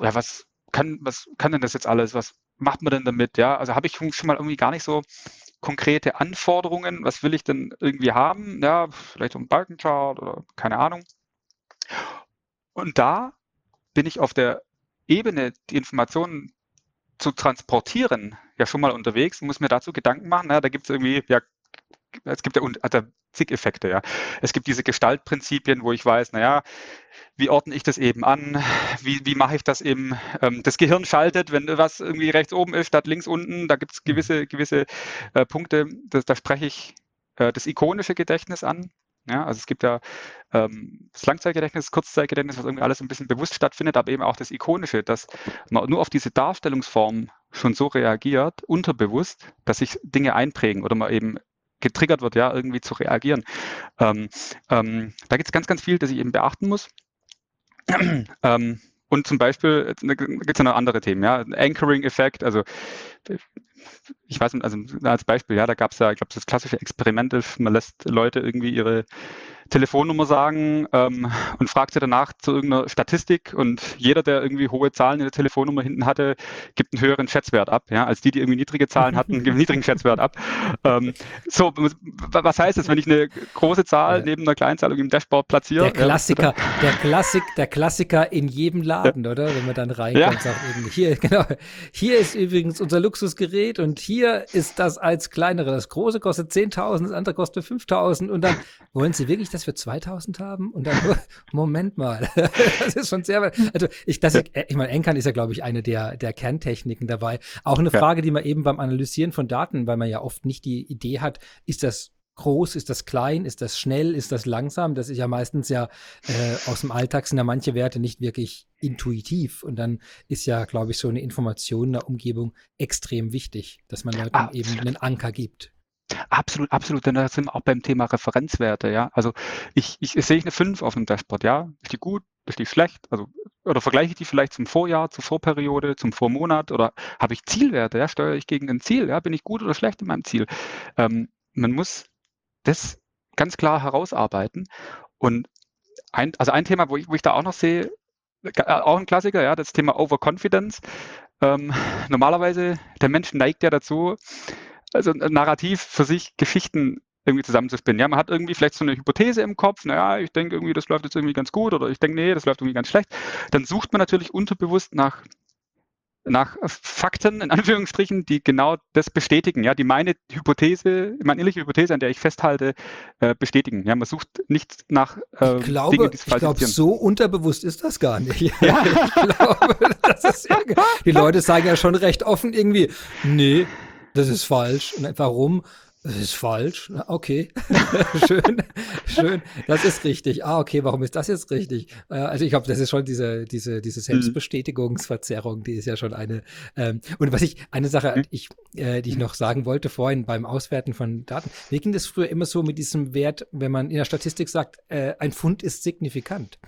ja, was kann, was kann denn das jetzt alles? Was macht man denn damit? Ja, also habe ich schon mal irgendwie gar nicht so konkrete Anforderungen. Was will ich denn irgendwie haben? Ja, vielleicht so ein Balkenchart oder keine Ahnung. Und da bin ich auf der Ebene, die Informationen zu transportieren, ja schon mal unterwegs und muss mir dazu Gedanken machen. Ja, da gibt es irgendwie, ja, es gibt ja also zig Effekte, ja. Es gibt diese Gestaltprinzipien, wo ich weiß, naja, wie ordne ich das eben an? Wie, wie mache ich das eben? Ähm, das Gehirn schaltet, wenn was irgendwie rechts oben ist statt links unten. Da gibt es mhm. gewisse, gewisse äh, Punkte, das, da spreche ich äh, das ikonische Gedächtnis an. Ja, also es gibt ja ähm, das Langzeitgedächtnis, das Kurzzeitgedächtnis, was irgendwie alles ein bisschen bewusst stattfindet, aber eben auch das Ikonische, dass man nur auf diese Darstellungsform schon so reagiert, unterbewusst, dass sich Dinge einprägen oder man eben getriggert wird, ja, irgendwie zu reagieren. Ähm, ähm, da gibt es ganz, ganz viel, das ich eben beachten muss. ähm, und zum Beispiel gibt es ja noch andere Themen, ja, Anchoring-Effekt, also ich weiß nicht, also als Beispiel, ja, da gab es ja, ich glaube, das klassische Experiment man lässt Leute irgendwie ihre Telefonnummer sagen ähm, und fragt sie danach zu irgendeiner Statistik und jeder, der irgendwie hohe Zahlen in der Telefonnummer hinten hatte, gibt einen höheren Schätzwert ab, ja, als die, die irgendwie niedrige Zahlen hatten, geben einen niedrigen Schätzwert ab. Ähm, so, was heißt das, wenn ich eine große Zahl ja. neben einer kleinen Zahl im Dashboard platziere? Der Klassiker, ja, der Klassik, der Klassiker in jedem Laden, ja. oder? Wenn man dann reinkommt und sagt eben, hier, genau, hier ist übrigens unser Luxusgerät und hier ist das als kleinere. Das große kostet 10.000, das andere kostet 5.000 und dann wollen Sie wirklich das das für 2000 haben? Und dann, Moment mal, das ist schon sehr, also ich, das, ich meine, Enkern ist ja, glaube ich, eine der, der Kerntechniken dabei. Auch eine Frage, die man eben beim Analysieren von Daten, weil man ja oft nicht die Idee hat, ist das groß, ist das klein, ist das schnell, ist das langsam? Das ist ja meistens ja äh, aus dem Alltag sind ja manche Werte nicht wirklich intuitiv und dann ist ja, glaube ich, so eine Information in der Umgebung extrem wichtig, dass man Leuten ah, eben einen Anker gibt. Absolut, absolut. Denn da sind wir auch beim Thema Referenzwerte, ja. Also ich, ich, ich sehe eine 5 auf dem Dashboard, ja. Ist die gut, ist die schlecht? Also, oder vergleiche ich die vielleicht zum Vorjahr, zur Vorperiode, zum Vormonat oder habe ich Zielwerte, ja? Steuere ich gegen ein Ziel, ja? Bin ich gut oder schlecht in meinem Ziel? Ähm, man muss das ganz klar herausarbeiten. Und ein, also ein Thema, wo ich, wo ich da auch noch sehe, äh, auch ein Klassiker, ja, das Thema Overconfidence. Ähm, normalerweise, der Mensch neigt ja dazu, also ein Narrativ für sich Geschichten irgendwie zusammenzuspinnen. Ja, man hat irgendwie vielleicht so eine Hypothese im Kopf, naja, ich denke irgendwie, das läuft jetzt irgendwie ganz gut oder ich denke, nee, das läuft irgendwie ganz schlecht. Dann sucht man natürlich unterbewusst nach nach Fakten, in Anführungsstrichen, die genau das bestätigen, ja, die meine Hypothese, meine ehrliche Hypothese, an der ich festhalte, äh, bestätigen. Ja, man sucht nicht nach äh, ich glaube, Dingen, die es Ich glaube, so unterbewusst ist das gar nicht. Ja, ich glaube, das ist die Leute sagen ja schon recht offen irgendwie, nee, das ist falsch. Und warum? Das ist falsch. Okay, schön, schön. Das ist richtig. Ah, okay, warum ist das jetzt richtig? Äh, also ich glaube, das ist schon diese, diese, diese mhm. Selbstbestätigungsverzerrung, die ist ja schon eine. Ähm, und was ich, eine Sache, mhm. ich, äh, die ich noch sagen wollte vorhin beim Auswerten von Daten, mir ging das früher immer so mit diesem Wert, wenn man in der Statistik sagt, äh, ein Fund ist signifikant.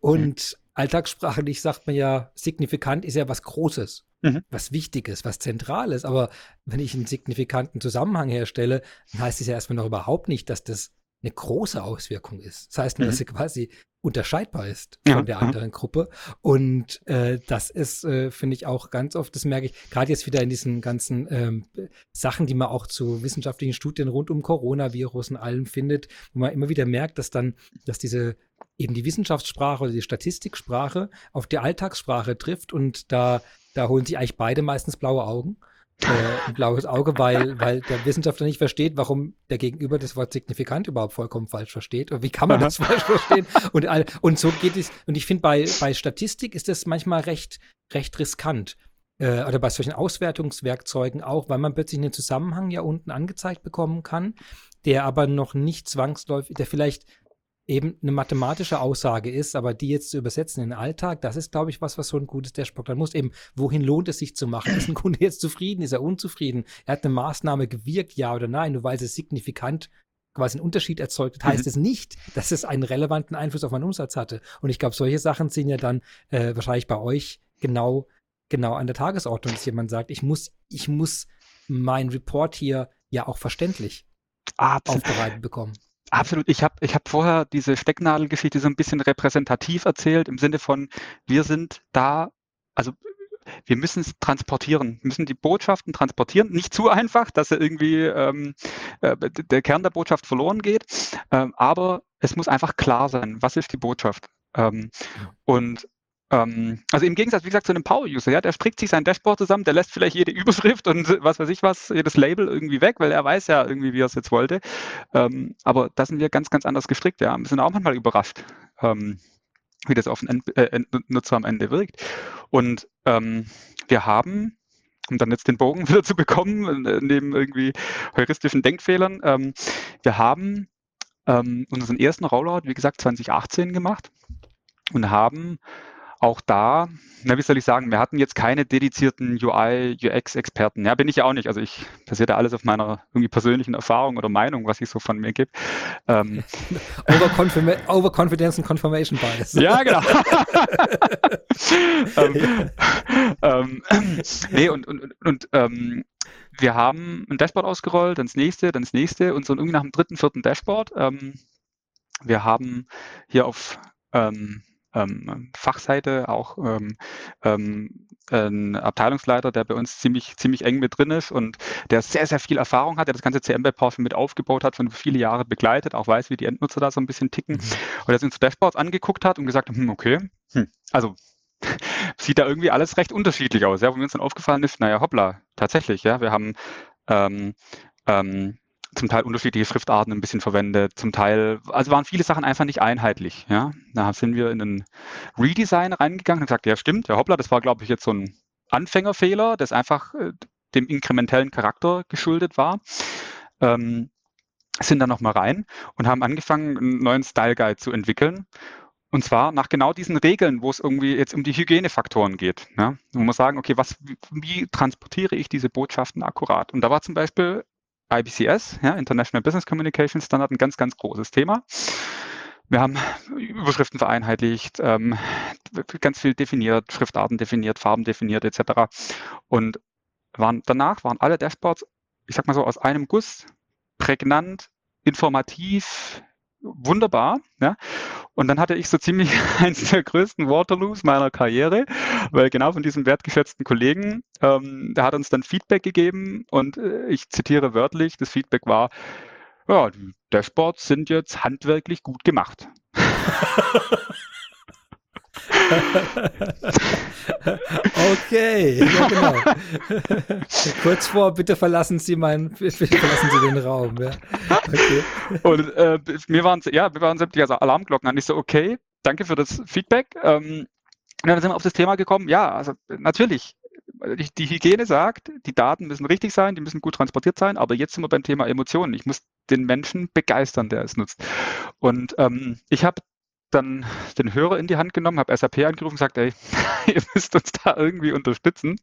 Und mhm. alltagssprachlich sagt man ja, signifikant ist ja was Großes. Mhm. was Wichtiges, was Zentrales. Aber wenn ich einen signifikanten Zusammenhang herstelle, dann heißt es ja erstmal noch überhaupt nicht, dass das eine große Auswirkung ist. Das heißt nur, mhm. dass sie quasi unterscheidbar ist von ja, der anderen ja. Gruppe. Und äh, das ist, äh, finde ich, auch ganz oft, das merke ich, gerade jetzt wieder in diesen ganzen ähm, Sachen, die man auch zu wissenschaftlichen Studien rund um Coronavirus und allem findet, wo man immer wieder merkt, dass dann, dass diese eben die Wissenschaftssprache oder die Statistiksprache auf die Alltagssprache trifft und da, da holen sich eigentlich beide meistens blaue Augen äh, ein blaues Auge, weil, weil der Wissenschaftler nicht versteht, warum der Gegenüber das Wort signifikant überhaupt vollkommen falsch versteht. Oder wie kann man das falsch verstehen? Und, und so geht es. Und ich finde, bei, bei Statistik ist das manchmal recht, recht riskant. Äh, oder bei solchen Auswertungswerkzeugen auch, weil man plötzlich einen Zusammenhang ja unten angezeigt bekommen kann, der aber noch nicht zwangsläufig, der vielleicht eben eine mathematische Aussage ist, aber die jetzt zu übersetzen in den Alltag, das ist, glaube ich, was, was so ein gutes Dashboard dann muss. Eben, wohin lohnt es sich zu machen? Ist ein Kunde jetzt zufrieden? Ist er unzufrieden? Er hat eine Maßnahme gewirkt, ja oder nein? Nur weil sie signifikant quasi einen Unterschied erzeugt, heißt mhm. es nicht, dass es einen relevanten Einfluss auf meinen Umsatz hatte. Und ich glaube, solche Sachen sind ja dann äh, wahrscheinlich bei euch genau, genau an der Tagesordnung, dass jemand sagt, ich muss, ich muss mein Report hier ja auch verständlich Absolut. aufbereitet bekommen. Absolut. Ich habe ich hab vorher diese Stecknadelgeschichte so ein bisschen repräsentativ erzählt, im Sinne von, wir sind da, also wir müssen es transportieren, müssen die Botschaften transportieren. Nicht zu einfach, dass irgendwie ähm, äh, der Kern der Botschaft verloren geht, ähm, aber es muss einfach klar sein, was ist die Botschaft. Ähm, und ähm, also im Gegensatz, wie gesagt, zu einem Power-User, ja, der strickt sich sein Dashboard zusammen, der lässt vielleicht jede Überschrift und was weiß ich was, jedes Label irgendwie weg, weil er weiß ja irgendwie, wie er es jetzt wollte. Ähm, aber da sind wir ganz, ganz anders gestrickt, ja. Wir sind auch manchmal überrascht, ähm, wie das auf den äh, Nutzer am Ende wirkt. Und ähm, wir haben um dann jetzt den Bogen wieder zu bekommen, äh, neben irgendwie heuristischen Denkfehlern. Ähm, wir haben ähm, unseren ersten Rollout, wie gesagt, 2018 gemacht und haben auch da, na, wie soll ich sagen, wir hatten jetzt keine dedizierten UI, UX-Experten. Ja, bin ich ja auch nicht. Also ich basiert ja alles auf meiner irgendwie persönlichen Erfahrung oder Meinung, was ich so von mir gebe. Ähm, Overconfidence and Confirmation Bias. Ja, genau. ähm, ähm, nee, und, und, und ähm, wir haben ein Dashboard ausgerollt, dann das nächste, dann das nächste und so irgendwie nach dem dritten, vierten Dashboard. Ähm, wir haben hier auf ähm, ähm, Fachseite auch ähm, ähm, ein Abteilungsleiter, der bei uns ziemlich, ziemlich eng mit drin ist und der sehr, sehr viel Erfahrung hat, der das ganze CM bei Porsche mit aufgebaut hat, schon viele Jahre begleitet, auch weiß, wie die Endnutzer da so ein bisschen ticken mhm. und der sich uns Dashboards angeguckt hat und gesagt, hm, okay, hm, also sieht da irgendwie alles recht unterschiedlich aus. Ja, wo mir uns dann aufgefallen ist, naja, hoppla, tatsächlich, ja, wir haben ähm, ähm, zum Teil unterschiedliche Schriftarten ein bisschen verwendet, zum Teil, also waren viele Sachen einfach nicht einheitlich. Ja, da sind wir in ein Redesign reingegangen und gesagt, ja stimmt, ja hoppla, das war glaube ich jetzt so ein Anfängerfehler, das einfach äh, dem inkrementellen Charakter geschuldet war. Ähm, sind dann nochmal rein und haben angefangen, einen neuen Style Guide zu entwickeln. Und zwar nach genau diesen Regeln, wo es irgendwie jetzt um die Hygienefaktoren geht. Ja? Wo man sagen, okay, was, wie transportiere ich diese Botschaften akkurat? Und da war zum Beispiel IBCS, ja, International Business Communication Standard, ein ganz, ganz großes Thema. Wir haben Überschriften vereinheitlicht, ähm, ganz viel definiert, Schriftarten definiert, Farben definiert etc. Und waren, danach waren alle Dashboards, ich sag mal so, aus einem Guss, prägnant, informativ, wunderbar. Ja? Und dann hatte ich so ziemlich eins der größten Waterloos meiner Karriere, weil genau von diesem wertgeschätzten Kollegen, ähm, der hat uns dann Feedback gegeben und äh, ich zitiere wörtlich, das Feedback war, ja, die Dashboards sind jetzt handwerklich gut gemacht. okay, ja genau. Kurz vor, bitte verlassen Sie meinen, verlassen Sie den Raum. Ja. Okay. Und äh, mir waren ja, mir waren sämtliche Alarmglocken an. Ich so, okay, danke für das Feedback. Ähm, und dann sind wir auf das Thema gekommen, ja, also natürlich, die Hygiene sagt, die Daten müssen richtig sein, die müssen gut transportiert sein, aber jetzt sind wir beim Thema Emotionen. Ich muss den Menschen begeistern, der es nutzt. Und ähm, ich habe dann den Hörer in die Hand genommen, habe SAP angerufen und gesagt, ey, ihr müsst uns da irgendwie unterstützen,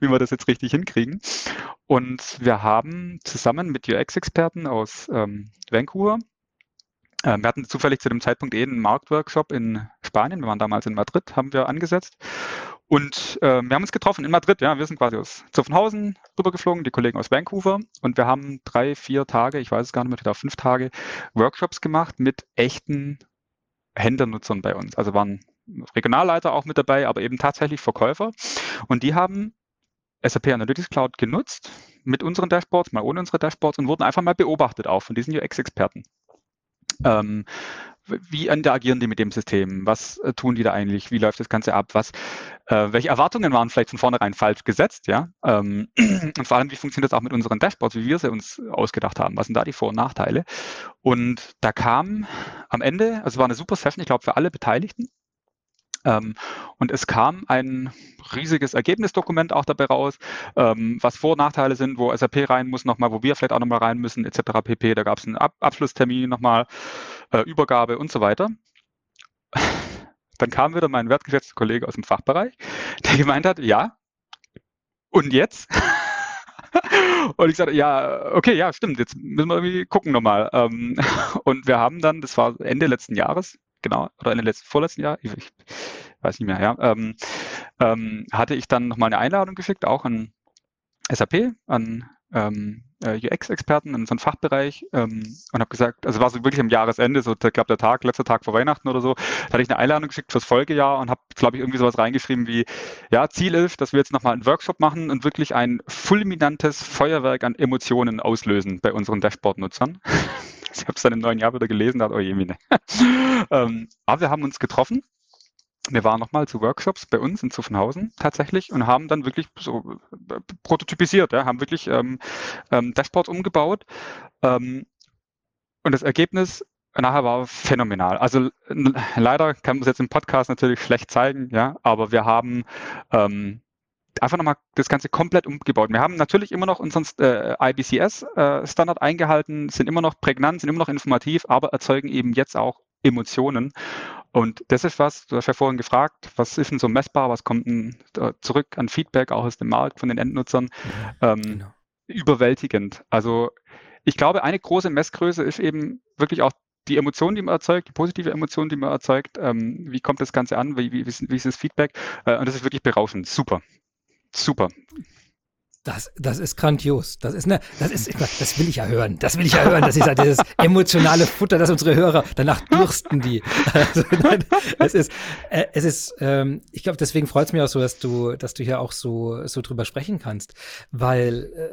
wie wir das jetzt richtig hinkriegen. Und wir haben zusammen mit UX-Experten aus ähm, Vancouver, äh, wir hatten zufällig zu dem Zeitpunkt eh einen Marktworkshop in Spanien, wir waren damals in Madrid, haben wir angesetzt. Und äh, wir haben uns getroffen in Madrid, ja, wir sind quasi aus Zuffenhausen rübergeflogen, die Kollegen aus Vancouver. Und wir haben drei, vier Tage, ich weiß es gar nicht mehr, oder fünf Tage Workshops gemacht mit echten Händlernutzern bei uns. Also waren Regionalleiter auch mit dabei, aber eben tatsächlich Verkäufer. Und die haben SAP Analytics Cloud genutzt mit unseren Dashboards, mal ohne unsere Dashboards und wurden einfach mal beobachtet auch von diesen UX-Experten. Ähm, wie interagieren die mit dem System? Was äh, tun die da eigentlich? Wie läuft das Ganze ab? Was, äh, welche Erwartungen waren vielleicht von vornherein falsch gesetzt? Ja? Ähm, und vor allem, wie funktioniert das auch mit unseren Dashboards, wie wir sie uns ausgedacht haben? Was sind da die Vor- und Nachteile? Und da kam am Ende, also es war eine super Session, ich glaube, für alle Beteiligten. Ähm, und es kam ein riesiges Ergebnisdokument auch dabei raus, ähm, was Vor- und Nachteile sind, wo SAP rein muss nochmal, wo wir vielleicht auch nochmal rein müssen, etc. pp. Da gab es einen Ab Abschlusstermin nochmal, äh, Übergabe und so weiter. Dann kam wieder mein wertgeschätzter Kollege aus dem Fachbereich, der gemeint hat, ja, und jetzt? und ich sagte, ja, okay, ja, stimmt, jetzt müssen wir irgendwie gucken nochmal. Ähm, und wir haben dann, das war Ende letzten Jahres, genau, oder Ende letzten, vorletzten Jahr, ich, ich weiß nicht mehr, ja, ähm, ähm, hatte ich dann nochmal eine Einladung geschickt, auch an SAP, an ähm, äh, UX-Experten in so einem Fachbereich ähm, und habe gesagt, also war so wirklich am Jahresende, so ich glaube der Tag, letzter Tag vor Weihnachten oder so, da hatte ich eine Einladung geschickt fürs Folgejahr und habe, glaube ich, irgendwie sowas reingeschrieben wie, ja, Ziel ist, dass wir jetzt nochmal einen Workshop machen und wirklich ein fulminantes Feuerwerk an Emotionen auslösen bei unseren Dashboard-Nutzern. ich habe es dann im neuen Jahr wieder gelesen, da hat, oh je, Mine. ähm, aber wir haben uns getroffen wir waren nochmal zu Workshops bei uns in Zuffenhausen tatsächlich und haben dann wirklich so äh, prototypisiert, ja, haben wirklich ähm, ähm, Dashboards umgebaut. Ähm, und das Ergebnis nachher war phänomenal. Also leider kann man es jetzt im Podcast natürlich schlecht zeigen, ja, aber wir haben ähm, einfach nochmal das Ganze komplett umgebaut. Wir haben natürlich immer noch unseren äh, IBCS-Standard äh, eingehalten, sind immer noch prägnant, sind immer noch informativ, aber erzeugen eben jetzt auch Emotionen. Und das ist was, du hast ja vorhin gefragt, was ist denn so messbar, was kommt denn zurück an Feedback auch aus dem Markt von den Endnutzern? Ja, ähm, genau. Überwältigend. Also ich glaube, eine große Messgröße ist eben wirklich auch die Emotion, die man erzeugt, die positive Emotion, die man erzeugt. Ähm, wie kommt das Ganze an? Wie, wie, wie ist das Feedback? Äh, und das ist wirklich berauschend. Super. Super. Das, das ist grandios. Das ist eine, das ist, das will ich ja hören. Das will ich ja hören. Das ist ja dieses emotionale Futter, das unsere Hörer danach dürsten die. Also, nein, es ist, äh, es ist, ähm, ich glaube, deswegen freut es mich auch so, dass du, dass du hier auch so, so drüber sprechen kannst, weil, äh,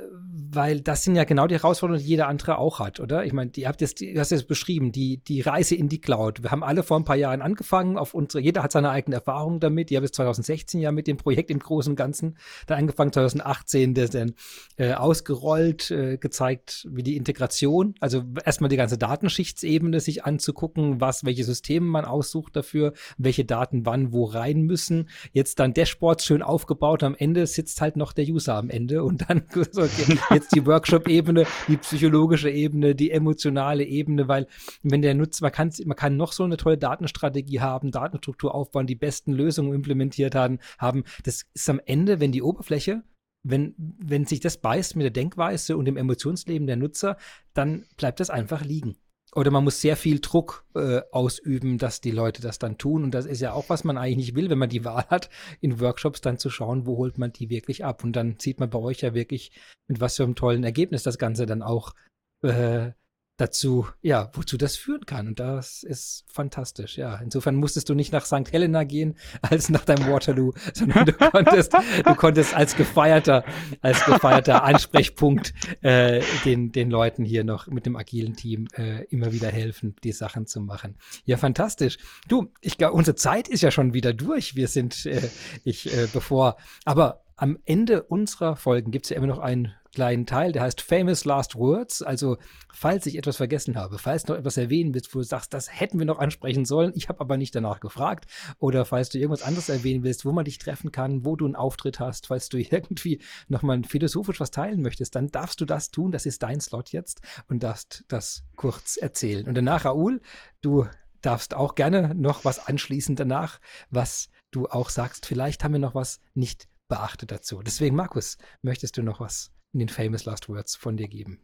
weil das sind ja genau die Herausforderungen, die jeder andere auch hat, oder? Ich meine, die habt jetzt, du hast jetzt beschrieben, die, die Reise in die Cloud. Wir haben alle vor ein paar Jahren angefangen, auf unsere, jeder hat seine eigene Erfahrung damit. Die habe bis 2016 ja mit dem Projekt im Großen und Ganzen, dann angefangen 2018 der dann äh, ausgerollt, äh, gezeigt, wie die Integration, also erstmal die ganze Datenschichtsebene sich anzugucken, was, welche Systeme man aussucht dafür, welche Daten wann wo rein müssen. Jetzt dann Dashboards schön aufgebaut, am Ende sitzt halt noch der User am Ende und dann okay, jetzt die Workshop-Ebene, die psychologische Ebene, die emotionale Ebene, weil wenn der Nutzer, man kann, man kann noch so eine tolle Datenstrategie haben, Datenstruktur aufbauen, die besten Lösungen implementiert haben, haben. Das ist am Ende, wenn die Oberfläche wenn, wenn sich das beißt mit der Denkweise und dem Emotionsleben der Nutzer, dann bleibt das einfach liegen. Oder man muss sehr viel Druck äh, ausüben, dass die Leute das dann tun. Und das ist ja auch, was man eigentlich nicht will, wenn man die Wahl hat, in Workshops dann zu schauen, wo holt man die wirklich ab. Und dann sieht man bei euch ja wirklich, mit was für einem tollen Ergebnis das Ganze dann auch äh, dazu, ja, wozu das führen kann. Und das ist fantastisch, ja. Insofern musstest du nicht nach St. Helena gehen, als nach deinem Waterloo, sondern du konntest, du konntest als gefeierter, als gefeierter Ansprechpunkt äh, den, den Leuten hier noch mit dem agilen Team äh, immer wieder helfen, die Sachen zu machen. Ja, fantastisch. Du, ich glaube, unsere Zeit ist ja schon wieder durch. Wir sind, äh, ich, äh, bevor, aber am Ende unserer Folgen gibt es ja immer noch einen kleinen Teil, der heißt Famous Last Words. Also, falls ich etwas vergessen habe, falls du noch etwas erwähnen willst, wo du sagst, das hätten wir noch ansprechen sollen, ich habe aber nicht danach gefragt, oder falls du irgendwas anderes erwähnen willst, wo man dich treffen kann, wo du einen Auftritt hast, falls du irgendwie nochmal philosophisch was teilen möchtest, dann darfst du das tun. Das ist dein Slot jetzt und darfst das kurz erzählen. Und danach, Raoul, du darfst auch gerne noch was anschließen danach, was du auch sagst, vielleicht haben wir noch was nicht beachtet dazu. Deswegen, Markus, möchtest du noch was in den Famous Last Words von dir geben?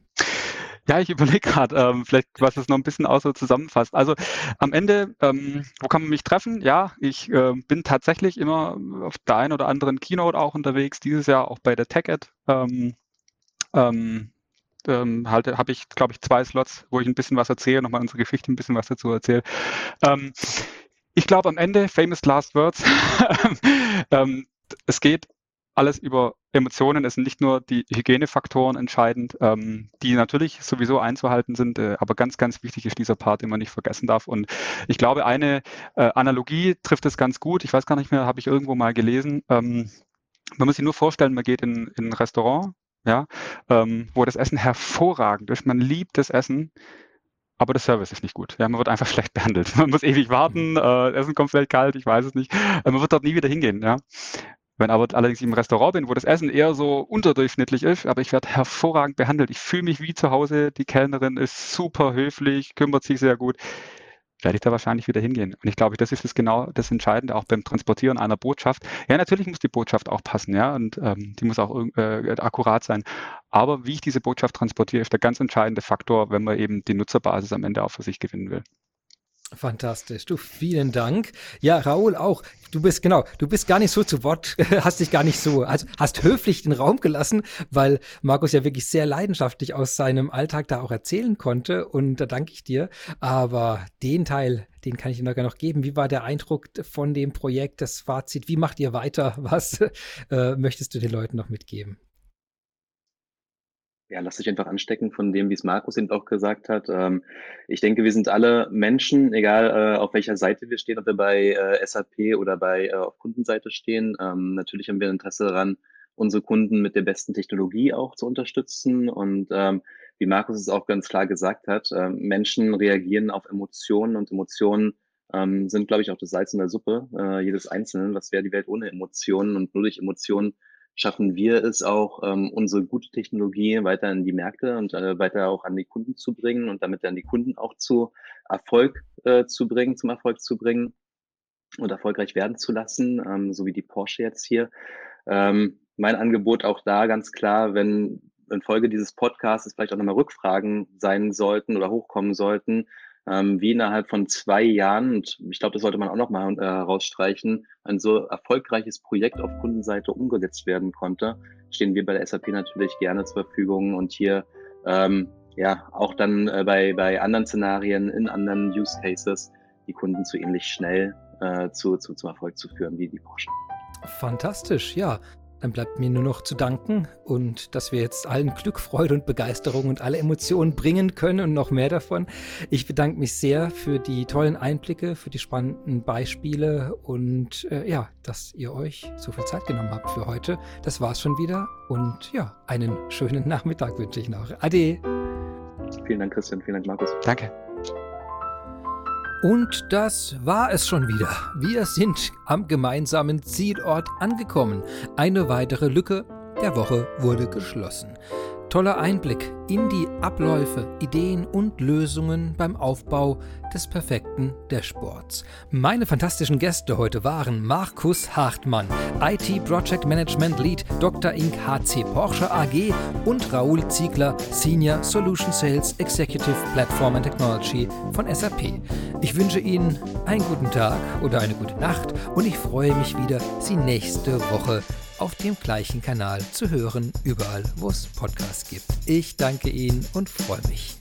Ja, ich überlege gerade, ähm, vielleicht, was es noch ein bisschen auch so zusammenfasst. Also am Ende, ähm, wo kann man mich treffen? Ja, ich äh, bin tatsächlich immer auf der einen oder anderen Keynote auch unterwegs, dieses Jahr auch bei der TechEd. Ähm, ähm, ähm, halt, habe ich, glaube ich, zwei Slots, wo ich ein bisschen was erzähle, nochmal unsere Geschichte ein bisschen was dazu erzähle. Ähm, ich glaube am Ende, famous last words, ähm, es geht alles über Emotionen. Es sind nicht nur die Hygienefaktoren entscheidend, ähm, die natürlich sowieso einzuhalten sind, äh, aber ganz, ganz wichtig ist dieser Part, den man nicht vergessen darf. Und ich glaube, eine äh, Analogie trifft es ganz gut. Ich weiß gar nicht mehr, habe ich irgendwo mal gelesen. Ähm, man muss sich nur vorstellen, man geht in, in ein Restaurant, ja, ähm, wo das Essen hervorragend ist. Man liebt das Essen aber der Service ist nicht gut. Ja, man wird einfach schlecht behandelt. Man muss ewig warten, mhm. äh, Essen kommt vielleicht kalt, ich weiß es nicht. Äh, man wird dort nie wieder hingehen. Ja. Wenn aber allerdings ich im Restaurant bin, wo das Essen eher so unterdurchschnittlich ist, aber ich werde hervorragend behandelt. Ich fühle mich wie zu Hause. Die Kellnerin ist super höflich, kümmert sich sehr gut. Werde ich da wahrscheinlich wieder hingehen. Und ich glaube, das ist das genau das Entscheidende auch beim Transportieren einer Botschaft. Ja, natürlich muss die Botschaft auch passen, ja, und ähm, die muss auch äh, akkurat sein. Aber wie ich diese Botschaft transportiere, ist der ganz entscheidende Faktor, wenn man eben die Nutzerbasis am Ende auch für sich gewinnen will. Fantastisch. Du, vielen Dank. Ja, Raoul auch. Du bist, genau, du bist gar nicht so zu Wort, hast dich gar nicht so, also hast höflich den Raum gelassen, weil Markus ja wirklich sehr leidenschaftlich aus seinem Alltag da auch erzählen konnte und da danke ich dir. Aber den Teil, den kann ich dir noch geben. Wie war der Eindruck von dem Projekt, das Fazit? Wie macht ihr weiter? Was äh, möchtest du den Leuten noch mitgeben? Ja, lass dich einfach anstecken von dem, wie es Markus eben auch gesagt hat. Ähm, ich denke, wir sind alle Menschen, egal äh, auf welcher Seite wir stehen, ob wir bei äh, SAP oder bei äh, auf Kundenseite stehen. Ähm, natürlich haben wir Interesse daran, unsere Kunden mit der besten Technologie auch zu unterstützen. Und ähm, wie Markus es auch ganz klar gesagt hat, Menschen reagieren auf Emotionen und Emotionen sind, glaube ich, auch das Salz in der Suppe jedes Einzelnen. Was wäre die Welt ohne Emotionen? Und nur durch Emotionen schaffen wir es auch, ähm, unsere gute Technologie weiter in die Märkte und äh, weiter auch an die Kunden zu bringen und damit dann die Kunden auch zu Erfolg äh, zu bringen, zum Erfolg zu bringen und erfolgreich werden zu lassen, ähm, so wie die Porsche jetzt hier. Ähm, mein Angebot auch da ganz klar, wenn in Folge dieses Podcasts vielleicht auch nochmal Rückfragen sein sollten oder hochkommen sollten, ähm, wie innerhalb von zwei Jahren, und ich glaube, das sollte man auch nochmal äh, herausstreichen, ein so erfolgreiches Projekt auf Kundenseite umgesetzt werden konnte, stehen wir bei der SAP natürlich gerne zur Verfügung und hier ähm, ja auch dann äh, bei, bei anderen Szenarien, in anderen Use Cases, die Kunden zu ähnlich schnell äh, zu, zu, zum Erfolg zu führen wie die Porsche. Fantastisch, ja. Dann bleibt mir nur noch zu danken und dass wir jetzt allen Glück, Freude und Begeisterung und alle Emotionen bringen können und noch mehr davon. Ich bedanke mich sehr für die tollen Einblicke, für die spannenden Beispiele und äh, ja, dass ihr euch so viel Zeit genommen habt für heute. Das war's schon wieder und ja, einen schönen Nachmittag wünsche ich noch. Ade. Vielen Dank, Christian. Vielen Dank, Markus. Danke. Und das war es schon wieder. Wir sind am gemeinsamen Zielort angekommen. Eine weitere Lücke der Woche wurde geschlossen. Toller Einblick in die Abläufe, Ideen und Lösungen beim Aufbau des perfekten Dashboards. Meine fantastischen Gäste heute waren Markus Hartmann, IT Project Management Lead Dr. Inc. HC Porsche AG und Raoul Ziegler, Senior Solution Sales Executive Platform and Technology von SAP. Ich wünsche Ihnen einen guten Tag oder eine gute Nacht und ich freue mich wieder, Sie nächste Woche auf dem gleichen Kanal zu hören, überall, wo es Podcasts gibt. Ich danke Ihnen und freue mich.